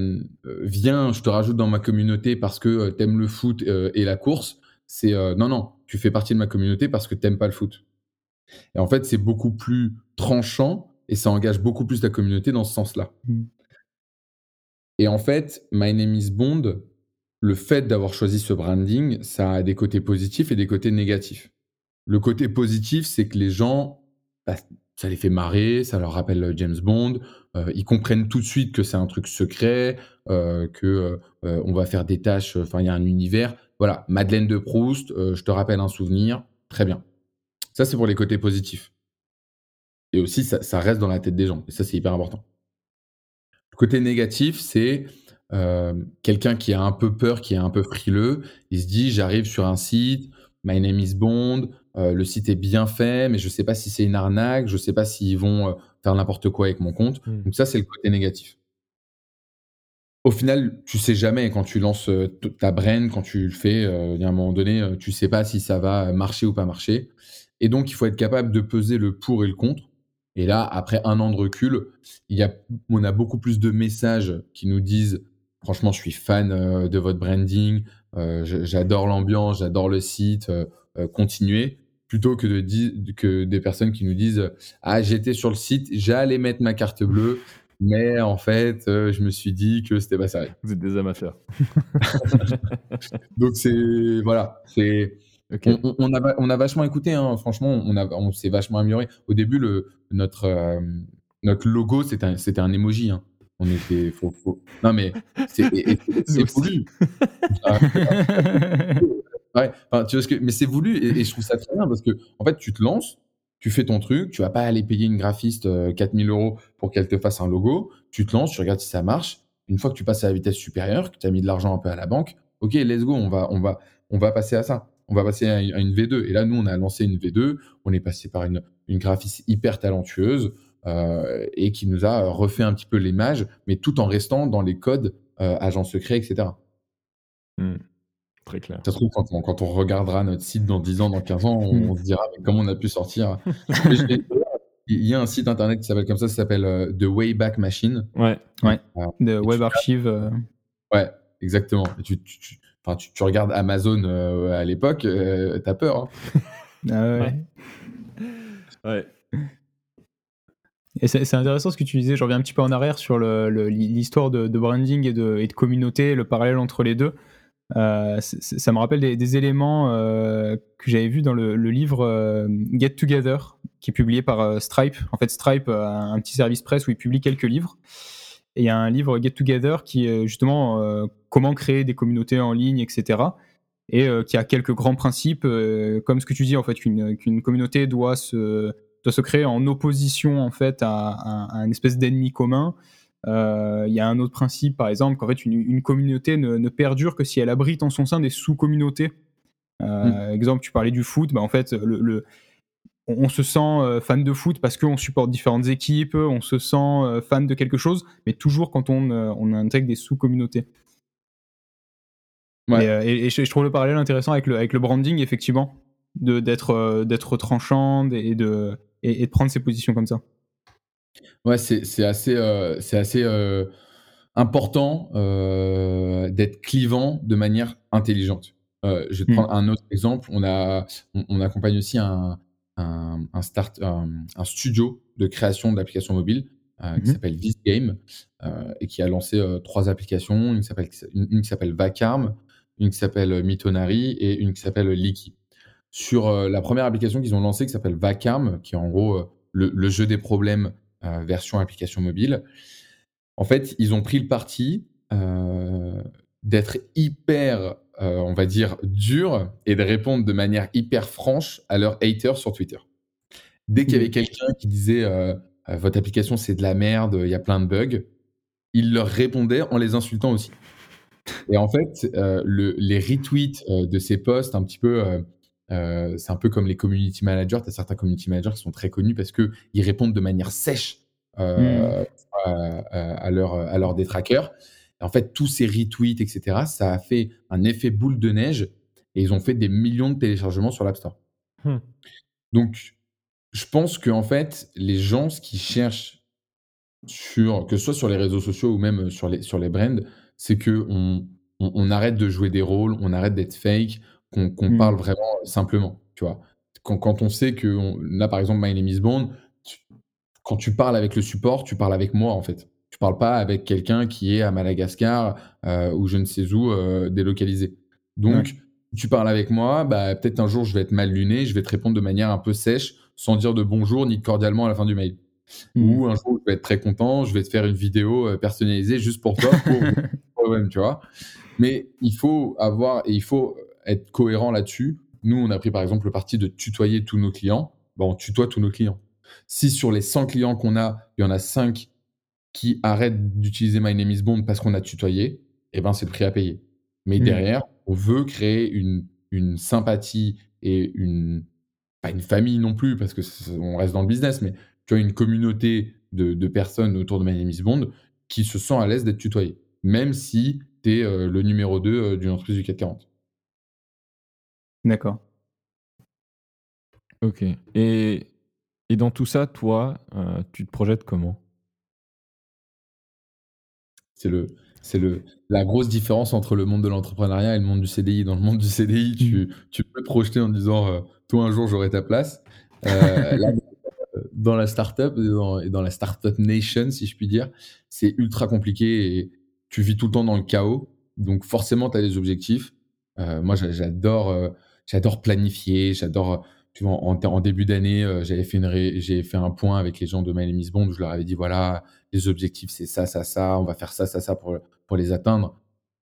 viens, je te rajoute dans ma communauté parce que tu aimes le foot et la course. C'est non, non, tu fais partie de ma communauté parce que tu n'aimes pas le foot. Et en fait, c'est beaucoup plus tranchant et ça engage beaucoup plus la communauté dans ce sens-là. Mmh. Et en fait, My Name is Bond, le fait d'avoir choisi ce branding, ça a des côtés positifs et des côtés négatifs. Le côté positif, c'est que les gens, bah, ça les fait marrer, ça leur rappelle euh, James Bond, euh, ils comprennent tout de suite que c'est un truc secret, euh, que euh, on va faire des tâches, enfin il y a un univers. Voilà, Madeleine de Proust, je te rappelle un souvenir, très bien. Ça, c'est pour les côtés positifs. Et aussi, ça, ça reste dans la tête des gens, et ça, c'est hyper important. Le côté négatif, c'est euh, quelqu'un qui a un peu peur, qui est un peu frileux, il se dit j'arrive sur un site, My name is Bond, euh, le site est bien fait, mais je ne sais pas si c'est une arnaque, je ne sais pas s'ils vont euh, faire n'importe quoi avec mon compte. Mm. Donc ça, c'est le côté négatif. Au final, tu sais jamais quand tu lances ta brand, quand tu le fais, il y a un moment donné, tu sais pas si ça va marcher ou pas marcher. Et donc, il faut être capable de peser le pour et le contre. Et là, après un an de recul, il y a, on a beaucoup plus de messages qui nous disent franchement, je suis fan euh, de votre branding, euh, j'adore l'ambiance, j'adore le site, euh, continuez, plutôt que, de que des personnes qui nous disent ah j'étais sur le site, j'allais mettre ma carte bleue, mais en fait, euh, je me suis dit que c'était pas sérieux. Vous êtes des amateurs. Donc c'est voilà, c'est on, a, va- on a vachement écouté, hein, franchement, on, a, on s'est vachement amélioré. Au début, le, notre, euh, notre logo, c'était un, c'était un emoji. hein. On était. Faut, faut- Non, mais c'est voulu. Ouais, enfin, tu vois ce que, mais c'est voulu et, et je trouve ça très bien parce que, en fait, tu te lances, tu fais ton truc, tu vas pas aller payer une graphiste euh, 4000 euros pour qu'elle te fasse un logo. Tu te lances, tu regardes si ça marche. Une fois que tu passes à la vitesse supérieure, que tu as mis de l'argent un peu à la banque, ok, let's go, on va, on va, on va passer à ça. On va passer à une, à une V2. Et là, nous, on a lancé une V2. On est passé par une, une graphiste hyper talentueuse euh, et qui nous a refait un petit peu l'image, mais tout en restant dans les codes euh, agent secret, etc. Hmm. Très clair. Ça se trouve, quand on, quand on regardera notre site dans 10 ans, dans 15 ans, on, Mm. on se dira mais comment on a pu sortir? Il y a un site internet qui s'appelle comme ça, ça s'appelle euh, The Wayback Machine. Ouais. de tu Web Archive. euh, Ouais, exactement. Et tu, tu, tu- enfin, tu, tu regardes Amazon euh, à l'époque, euh, t'as peur. hein. ah ouais. Ouais. Ouais. C'est intéressant ce que tu disais, je reviens un petit peu en arrière sur l'histoire de, branding et de, communauté, le parallèle entre les deux. Euh, ça me rappelle des, éléments euh, que j'avais vus dans le, livre euh, Get Together, qui est publié par Stripe. En fait, Stripe a un petit service presse où il publie quelques livres. Et il y a un livre Get Together qui est justement comment créer des communautés en ligne, etc. Et qui a quelques grands principes, comme ce que tu dis, en fait, qu'une communauté doit se, doit se créer en opposition en fait à, à- à une espèce d'ennemi commun. Euh, Il y a un autre principe, par exemple, qu'en fait une, une communauté ne, ne perdure que si elle abrite en son sein des sous-communautés. Euh, Exemple, tu parlais du foot, bah, en fait, le, le- on, se sent euh, fan de foot parce qu'on supporte différentes équipes, on se sent fan de quelque chose, mais toujours quand on, on intègre des sous-communautés. Ouais. Et, et- et je, trouve le parallèle intéressant avec le, avec le branding, effectivement, d'être d'être tranchant et de, et, et de prendre ses positions comme ça. Ouais, c'est c'est assez, euh, c'est assez euh, important euh, d'être clivant de manière intelligente. Euh, je vais te Mm. prendre un autre exemple. On, a, on, on accompagne aussi un, un, un start, un, studio de création d'applications mobiles qui Mhm. s'appelle This Game et qui a lancé trois applications. Une qui s'appelle une, une qui s'appelle Vacarme, une qui s'appelle Mitonari et une qui s'appelle Leaky. Sur euh, la première application qu'ils ont lancée qui s'appelle Vacarme, qui est en gros euh, le, le jeu des problèmes euh, version application mobile. En fait, ils ont pris le parti d'être hyper, on va dire, dur et de répondre de manière hyper franche à leurs haters sur Twitter. Dès qu'il y avait Mhm. quelqu'un qui disait votre application c'est de la merde, il y a plein de bugs, ils leur répondaient en les insultant aussi. Et en fait, euh, le- les retweets euh, de ces posts, un petit peu, euh, c'est un peu comme les community managers. Tu as certains community managers qui sont très connus parce qu'ils répondent de manière sèche euh, à, à- à leurs à leurs détraqueurs. En fait, tous ces retweets, etc., ça a fait un effet boule de neige et ils ont fait des millions de téléchargements sur l'App Store. Hmm. Donc, je pense que en fait, les gens, ce qu'ils cherchent sur, que ce soit sur les réseaux sociaux ou même sur les, sur les brands, c'est que on, on, on arrête de jouer des rôles, on arrête d'être fake, qu'on qu'on Mm. parle vraiment simplement, tu vois. quand, quand on sait que on- là, par exemple, My Name is Bond, tu- quand tu parles avec le support, tu parles avec moi en fait. Tu parles pas avec quelqu'un qui est à Madagascar euh, ou je ne sais où euh, délocalisé. Donc, tu parles avec moi, bah, peut-être un jour je vais être mal luné, je vais te répondre de manière un peu sèche, sans dire de bonjour ni de cordialement à la fin du mail. Ou un jour, je vais être très content, je vais te faire une vidéo euh, personnalisée juste pour toi, pour tu vois. Mais il faut avoir et il faut être cohérent là-dessus. Nous, on a pris par exemple le parti de tutoyer tous nos clients. On tutoie tous nos clients. Si sur les 100 clients qu'on a, il y en a 5 qui arrêtent d'utiliser My Name is Bond parce qu'on a tutoyé, eh ben, c'est le prix à payer. Mais Mm. derrière, on veut créer une, une sympathie et une, pas une famille non plus, parce que on reste dans le business, mais tu as une communauté de, de personnes autour de My Name is Bond qui se sent à l'aise d'être tutoyé, même si tu es le numéro 2 d'une entreprise du 440. D'accord. Ok. Et, et dans tout ça, toi, euh, tu te projettes comment? C'est le, c'est le, la grosse différence entre le monde de l'entrepreneuriat et le monde du CDI. Dans le monde du CDI, tu, tu peux te projeter en disant euh, toi un jour j'aurai ta place. Euh, là, dans la startup et dans, et dans la startup nation, si je puis dire, c'est ultra compliqué et tu vis tout le temps dans le chaos. Donc forcément, tu as des objectifs. Euh, moi, j'a- j'adore, euh, j'adore planifier. J'adore. en, début d'année, euh, j'avais fait une, j'ai fait un point avec les gens de My is Bond où je leur avais dit voilà, les objectifs, c'est ça, ça, ça. On va faire ça, ça, ça pour, pour les atteindre.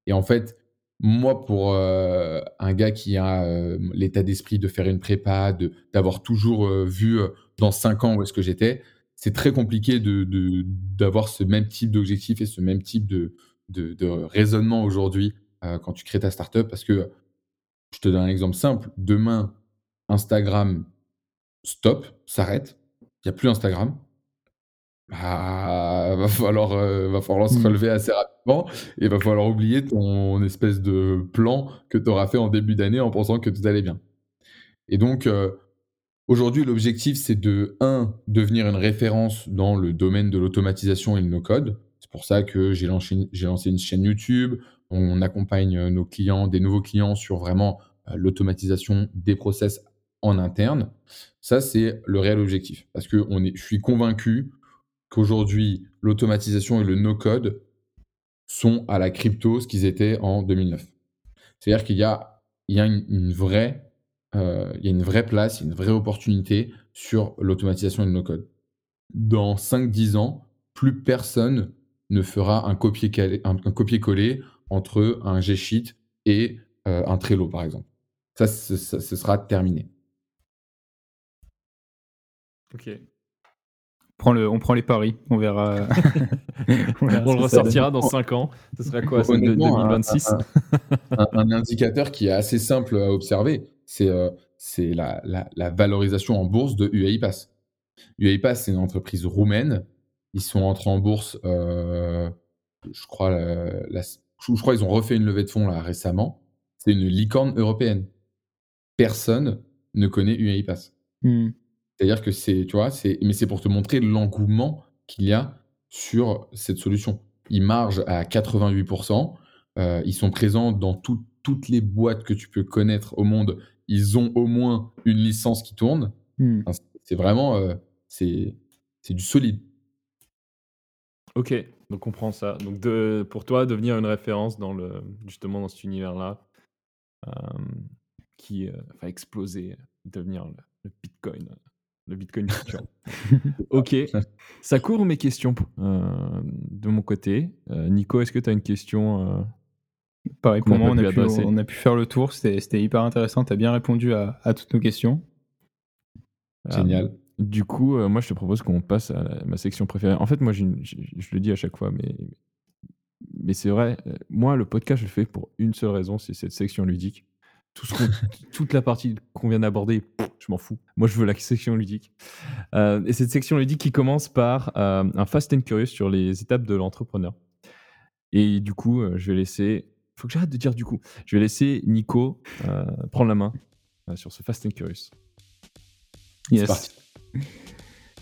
Et en fait, moi, pour euh, un gars qui a euh, l'état d'esprit de faire une prépa, de d'avoir toujours vu dans 5 ans où est-ce que j'étais, c'est très compliqué de, de- d'avoir ce même type d'objectif et ce même type de, de, de raisonnement aujourd'hui quand tu crées ta startup. Parce que je te donne un exemple simple. Demain, Instagram stop, s'arrête. Il n'y a plus Instagram. Bah, va falloir, euh, va falloir se Mm. relever assez rapidement et va falloir oublier ton espèce de plan que tu auras fait en début d'année en pensant que tout allait bien. Et donc, euh, aujourd'hui, l'objectif, c'est de, un, devenir une référence dans le domaine de l'automatisation et le no-code. C'est pour ça que j'ai lancé, j'ai lancé une chaîne YouTube. On accompagne euh, nos clients, des nouveaux clients sur vraiment euh, l'automatisation des process en interne. Ça, c'est le réel objectif. Parce que on est, je suis convaincu qu'aujourd'hui, l'automatisation et le no-code sont à la crypto ce qu'ils étaient en 2009. C'est-à-dire qu'il y a, une, vraie, place, une vraie opportunité sur l'automatisation et le no-code. Dans 5-10 ans, plus personne ne fera un copier-coller entre un G-Sheet et euh, un Trello, par exemple. Ça, ce, ça, ce sera terminé. Ok. Prends le, on prend les paris, on verra. on verra On ce le ça ressortira dans 5 ans. Ce sera quoi un- 2026 un, un- un indicateur qui est assez simple à observer, c'est euh, c'est la, la- la valorisation en bourse de UiPath. UiPath, c'est une entreprise roumaine. Ils sont entrés en bourse, euh, je crois, la- la- je je crois qu'ils ont refait une levée de fonds là, récemment. C'est une licorne européenne. Personne ne connaît UiPath. Hmm. C'est-à-dire que c'est, tu vois, c'est, mais c'est pour te montrer l'engouement qu'il y a sur cette solution. Ils margent à 88%. euh, ils sont présents dans tout- toutes les boîtes que tu peux connaître au monde. Ils ont au moins une licence qui tourne. Hmm. Enfin, c'est vraiment, euh, c'est, c'est du solide. Ok, donc on prend ça. Donc de, pour toi, devenir une référence dans le, justement dans cet univers-là, euh, qui euh, va exploser, devenir le, le Bitcoin, le Bitcoin futur. ok, ça court mes questions euh, de mon côté. Nico, est-ce que tu as une question Pareil pour moi, on a, pu pu, adresser? on a pu faire le tour, c'était hyper intéressant, tu as bien répondu à, à toutes nos questions. Génial. Du coup, euh, moi, je te propose qu'on passe à la- ma section préférée. En fait, moi, j'ai une- j'ai- je le dis à chaque fois, mais, mais c'est vrai. euh, Moi, le podcast, je le fais pour une seule raison, c'est cette section ludique. Tout ce qu'on- toute la partie qu'on vient d'aborder, pff, je m'en fous. Moi, je veux la section ludique. Euh, et cette section ludique qui commence par euh, un Fast and Curious sur les étapes de l'entrepreneur. Et du coup, euh, je vais laisser. faut que j'arrête de dire du coup. Je vais laisser Nico euh, prendre la main euh, sur ce Fast and Curious. C'est Yes. parti.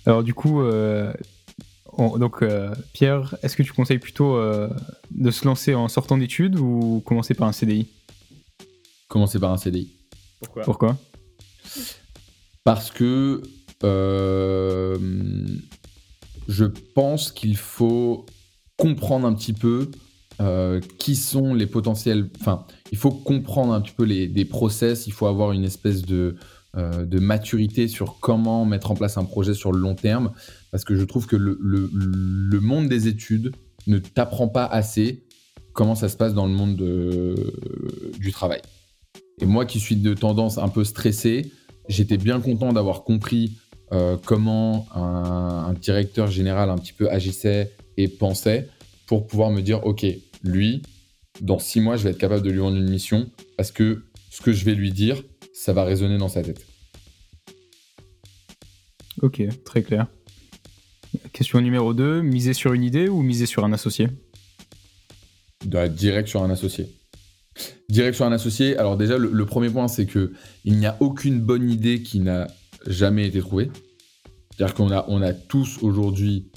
Alors du coup, euh, on- donc euh, Pierre, est-ce que tu conseilles plutôt euh, de se lancer en sortant d'études ou commencer par un CDI Commencer par un CDI. Pourquoi? Pourquoi? Parce que euh, je pense qu'il faut comprendre un petit peu euh, qui sont les potentiels. Enfin, il faut comprendre un petit peu les, des process, il faut avoir une espèce de, de maturité sur comment mettre en place un projet sur le long terme. Parce que je trouve que le, monde des études ne t'apprend pas assez comment ça se passe dans le monde de, du travail. Et moi qui suis de tendance un peu stressée, j'étais bien content d'avoir compris euh, comment un, un, directeur général un petit peu agissait et pensait pour pouvoir me dire, OK, lui, dans six mois, je vais être capable de lui rendre une mission parce que ce que je vais lui dire, ça va résonner dans sa tête. Ok, très clair. Question numéro 2, miser sur une idée ou miser sur un associé? Direct sur un associé. Direct sur un associé. Alors déjà, le, le premier point, c'est que il n'y a aucune bonne idée qui n'a jamais été trouvée. C'est-à-dire qu'on a, on a tous aujourd'hui,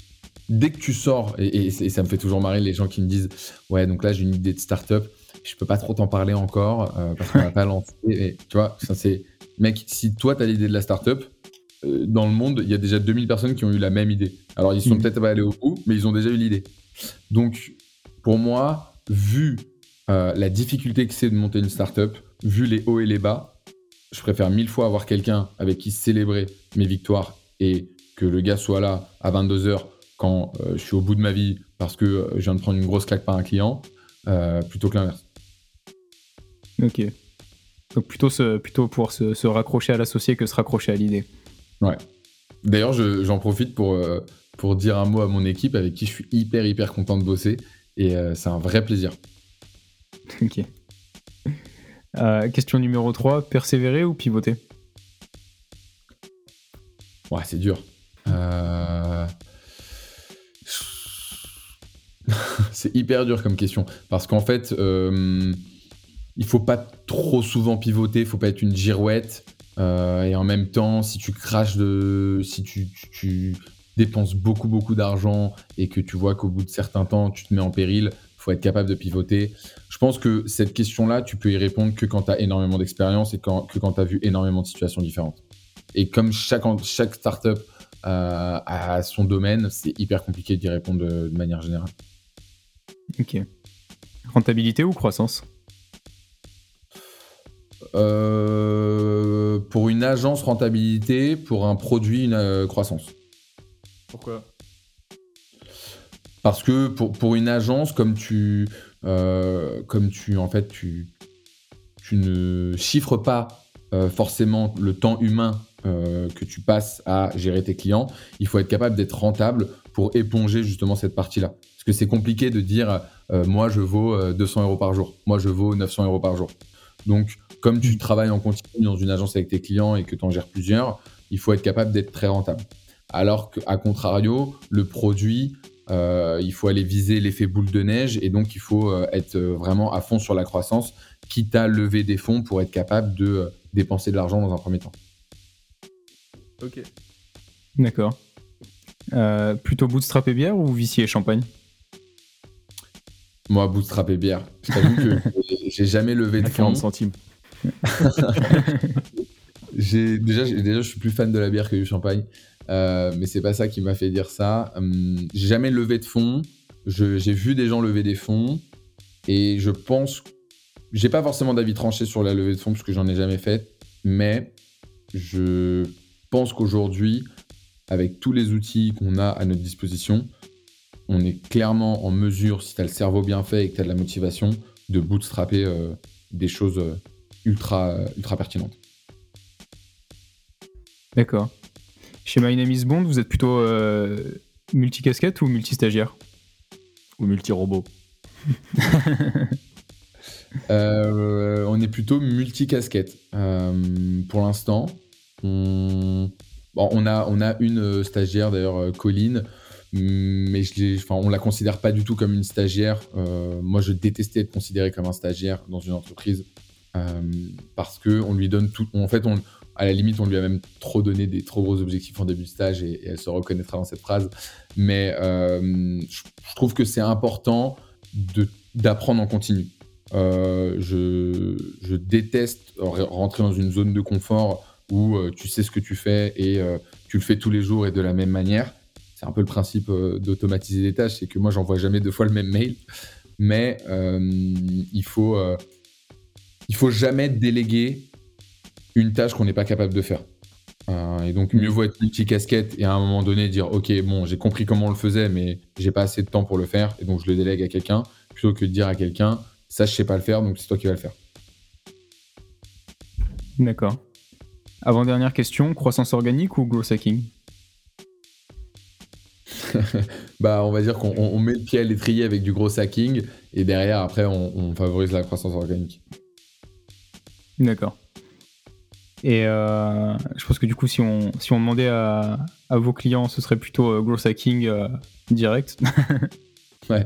dès que tu sors, et, et, et, ça me fait toujours marrer les gens qui me disent, ouais, donc là j'ai une idée de start-up, je peux pas trop t'en parler encore euh, parce qu'on n'a pas lancé. Et, tu vois, ça c'est, mec, si toi tu as l'idée de la start-up, euh, dans le monde, il y a déjà 2000 personnes qui ont eu la même idée. Alors ils sont mmh. peut-être pas allés au bout, mais ils ont déjà eu l'idée. Donc, pour moi, vu euh, la difficulté que c'est de monter une startup, vu les hauts et les bas, je préfère mille fois avoir quelqu'un avec qui célébrer mes victoires et que le gars soit là à 22h quand je suis au bout de ma vie parce que je viens de prendre une grosse claque par un client, plutôt que l'inverse. Ok. Donc plutôt, se, plutôt pour se, se raccrocher à l'associé que se raccrocher à l'idée. Ouais. D'ailleurs, j'en profite pour, euh, pour dire un mot à mon équipe avec qui je suis hyper, hyper content de bosser. Et euh, c'est un vrai plaisir. Ok. Euh, question numéro 3, persévérer ou pivoter? Ouais, c'est dur. C'est hyper dur comme question. Parce qu'en fait, il faut pas trop souvent pivoter, faut pas être une girouette. Euh, et en même temps, si tu craches de. Si tu, dépenses beaucoup, beaucoup d'argent et que tu vois qu'au bout de certains temps, tu te mets en péril, faut être capable de pivoter. Je pense que cette question-là, tu peux y répondre que quand tu as énormément d'expérience et que quand tu as vu énormément de situations différentes. Et comme chaque, chaque startup euh, a son domaine, c'est hyper compliqué d'y répondre de, de, manière générale. Ok. Rentabilité ou croissance? Euh, Pour une agence, rentabilité. Pour un produit, une euh, croissance. Pourquoi? Parce que pour, pour, une agence, comme tu, euh, comme tu, en fait, tu, tu ne chiffres pas forcément le temps humain que tu passes à gérer tes clients, il faut être capable d'être rentable pour éponger justement cette partie-là. Parce que c'est compliqué de dire, moi je vaux 200 euros par jour, moi je vaux 900 euros par jour. Donc, comme tu travailles en continu dans une agence avec tes clients et que tu en gères plusieurs, il faut être capable d'être très rentable. Alors qu'à contrario, le produit, euh, il faut aller viser l'effet boule de neige et donc il faut euh, être vraiment à fond sur la croissance, quitte à lever des fonds pour être capable de euh, dépenser de l'argent dans un premier temps. Ok. D'accord. Euh, plutôt bootstrap et bière ou Vici et champagne? Moi, bootstrap et bière. Je t'avoue que j'ai jamais levé de fonds. 40 centimes. déjà, déjà, je suis plus fan de la bière que du champagne. Euh, mais c'est pas ça qui m'a fait dire ça. Hum, j'ai jamais levé de fonds. J'ai vu des gens lever des fonds. Et je pense. J'ai pas forcément d'avis tranché sur la levée de fonds parce que j'en ai jamais fait. Mais je pense qu'aujourd'hui, avec tous les outils qu'on a à notre disposition, on est clairement en mesure, si tu as le cerveau bien fait et que tu as de la motivation, de bootstrapper euh, des choses ultra, ultra pertinentes. D'accord. Chez My Name is Bond, vous êtes plutôt euh, multicasquette ou multi-stagiaire? Ou multi-robot euh, On est plutôt multicasquette. Euh, pour l'instant, on... Bon, on, a, on a une stagiaire, d'ailleurs, Colline, mais je enfin, on la considère pas du tout comme une stagiaire. Euh, moi, je détestais être considéré comme un stagiaire dans une entreprise euh, parce que on lui donne tout. En fait, à la limite, on lui a même trop donné des trop gros objectifs en début de stage et, elle se reconnaîtra dans cette phrase. Mais euh, je, trouve que c'est important d'apprendre en continu. Euh, je, déteste rentrer dans une zone de confort où tu sais ce que tu fais et tu le fais tous les jours et de la même manière. C'est un peu le principe d'automatiser les tâches, c'est que moi, j'envoie jamais deux fois le même mail, mais il faut il faut jamais déléguer une tâche qu'on n'est pas capable de faire. Euh, et donc, mieux vaut être multi-casquette et à un moment donné dire Ok, bon, j'ai compris comment on le faisait, mais j'ai pas assez de temps pour le faire, et donc je le délègue à quelqu'un, plutôt que de dire à quelqu'un Ça, je sais pas le faire, donc c'est toi qui vas le faire. D'accord. Avant-dernière question croissance organique ou growth hacking? Bah, on va dire qu'on met le pied à l'étrier avec du gros hacking et derrière, après, on favorise la croissance organique. D'accord. Et euh, je pense que du coup, si on, si on demandait à, à vos clients, ce serait plutôt euh, growth hacking euh, direct. ouais.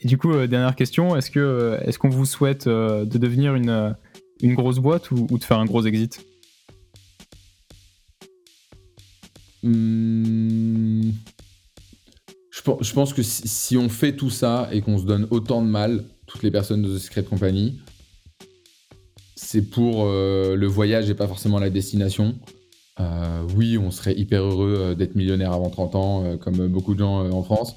Et du coup, dernière question, est-ce que est-ce qu'on vous souhaite de devenir une, une grosse boîte ou, de faire un gros exit? Hmm. je, pense que si, si, on fait tout ça et qu'on se donne autant de mal, toutes les personnes de The Secret Company, c'est pour euh, le voyage et pas forcément la destination. Euh, oui, on serait hyper heureux euh, d'être millionnaire avant 30 ans, comme beaucoup de gens en France.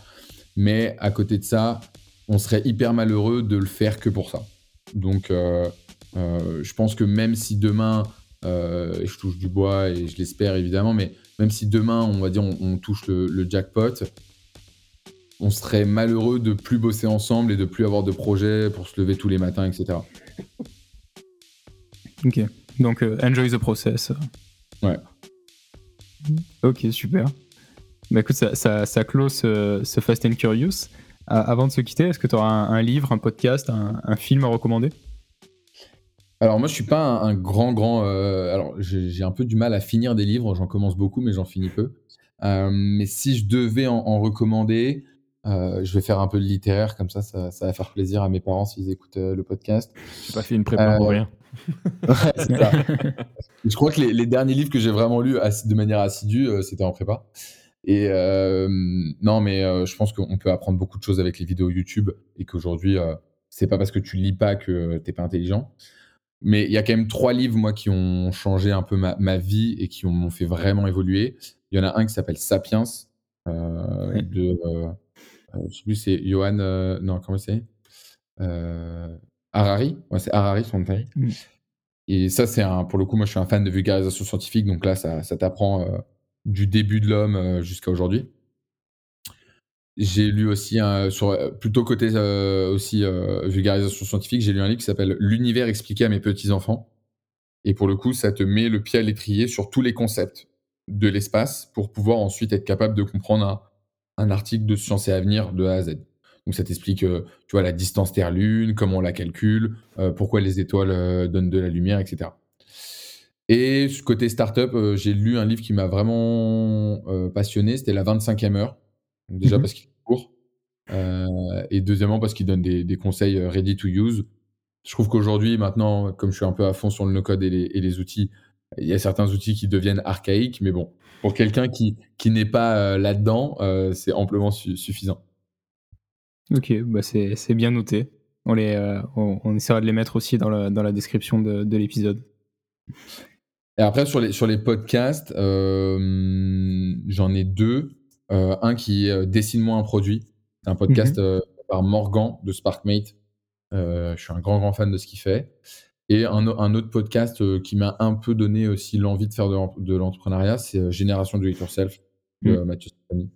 Mais à côté de ça, on serait hyper malheureux de le faire que pour ça. Donc, je pense que même si demain, je touche du bois et je l'espère évidemment, mais même si demain, on va dire, on, touche le, jackpot, on serait malheureux de plus bosser ensemble et de plus avoir de projets pour se lever tous les matins, etc. Ok. Donc, euh, enjoy the process. Ouais. Ok, super. Bah écoute, ça, ça, ça clôt ce, Fast and Curious. avant de se quitter, est-ce que tu auras un, livre, un podcast, un, film à recommander? Alors moi je suis pas un, grand grand euh, alors j'ai un peu du mal à finir des livres j'en commence beaucoup mais j'en finis peu euh, mais si je devais en, recommander je vais faire un peu de littéraire comme ça, ça, va faire plaisir à mes parents s'ils écoutent le podcast j'ai pas fait une prépa pour rien je crois que les, derniers livres que j'ai vraiment lus de manière assidue, euh, c'était en prépa. Et euh, non, mais euh, je pense qu'on peut apprendre beaucoup de choses avec les vidéos YouTube et qu'aujourd'hui, c'est pas parce que tu lis pas que t'es pas intelligent. Mais il y a quand même trois livres, moi, qui ont changé un peu ma, vie et qui m'ont fait vraiment évoluer. Il y en a un qui s'appelle Sapiens, de. je sais plus, c'est Johan. non, comment c'est? Harari, ouais, c'est Harari son nom mmh. Et ça, c'est un, pour le coup, moi je suis un fan de vulgarisation scientifique, donc là, ça, ça t'apprend euh, du début de l'homme euh, jusqu'à aujourd'hui. J'ai lu aussi, sur, euh, plutôt côté aussi vulgarisation scientifique, j'ai lu un livre qui s'appelle L'univers expliqué à mes petits-enfants. Et pour le coup, ça te met le pied à l'étrier sur tous les concepts de l'espace pour pouvoir ensuite être capable de comprendre un, un article de Science et Avenir de A à Z. Donc ça t'explique, euh, tu vois, la distance Terre-Lune, comment on la calcule, euh, pourquoi les étoiles euh, donnent de la lumière, etc. Et côté startup, j'ai lu un livre qui m'a vraiment passionné, c'était La 25e heure. déjà mmh parce qu'il est court, et deuxièmement parce qu'il donne des, conseils ready to use. Je trouve qu'aujourd'hui, maintenant, comme je suis un peu à fond sur le no-code et les, outils, il y a certains outils qui deviennent archaïques, mais bon, pour quelqu'un qui, qui n'est pas là-dedans, c'est amplement suffisant. Ok, bah c'est bien noté. On, les, euh, on, essaiera de les mettre aussi dans la, dans la description de, de l'épisode. Et après, sur les, sur les podcasts, euh, j'en ai deux. Euh, un qui est Dessine-moi un produit. C'est un podcast mhm. par Morgan de SparkMate. je suis un grand, grand fan de ce qu'il fait. Et un, un, autre podcast qui m'a un peu donné aussi l'envie de faire de, l'entrepreneuriat, c'est Génération Do It Yourself de mhm. Mathieu Stéphanie.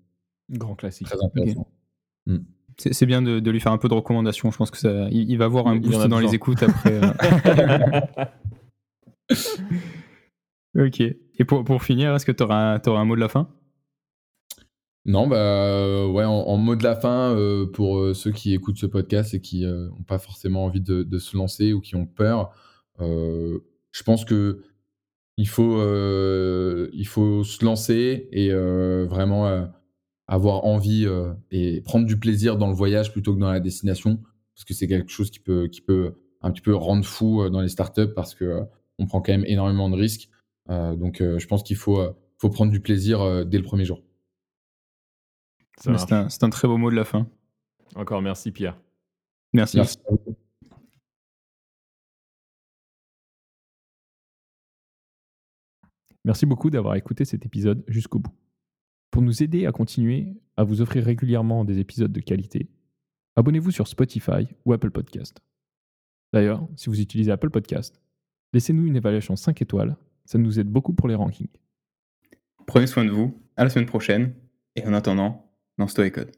Grand classique. Très intéressant. Mm c'est bien de, lui faire un peu de recommandations. Je pense que ça, il, va avoir un boost dans les écoutes après. Euh. ok. Et pour, pour finir, est-ce que tu auras, un mot de la fin? Non, bah euh, ouais, en, mot de la fin, euh, pour ceux qui écoutent ce podcast et qui n'ont pas forcément envie de, se lancer ou qui ont peur, je pense que il faut, il faut se lancer et vraiment avoir envie euh, et prendre du plaisir dans le voyage plutôt que dans la destination, parce que c'est quelque chose qui peut, qui peut un petit peu rendre fou euh, dans les startups parce que euh, on prend quand même énormément de risques. donc, je pense qu'il faut, faut prendre du plaisir dès le premier jour. C'est un, un, très beau mot de la fin. Encore merci Pierre. Merci. merci. Merci beaucoup d'avoir écouté cet épisode jusqu'au bout. Pour nous aider à continuer à vous offrir régulièrement des épisodes de qualité, abonnez-vous sur Spotify ou Apple Podcast. D'ailleurs, si vous utilisez Apple Podcast, laissez-nous une évaluation 5 étoiles, ça nous aide beaucoup pour les rankings. Prenez soin de vous, à la semaine prochaine, et en attendant, lance-toi et code.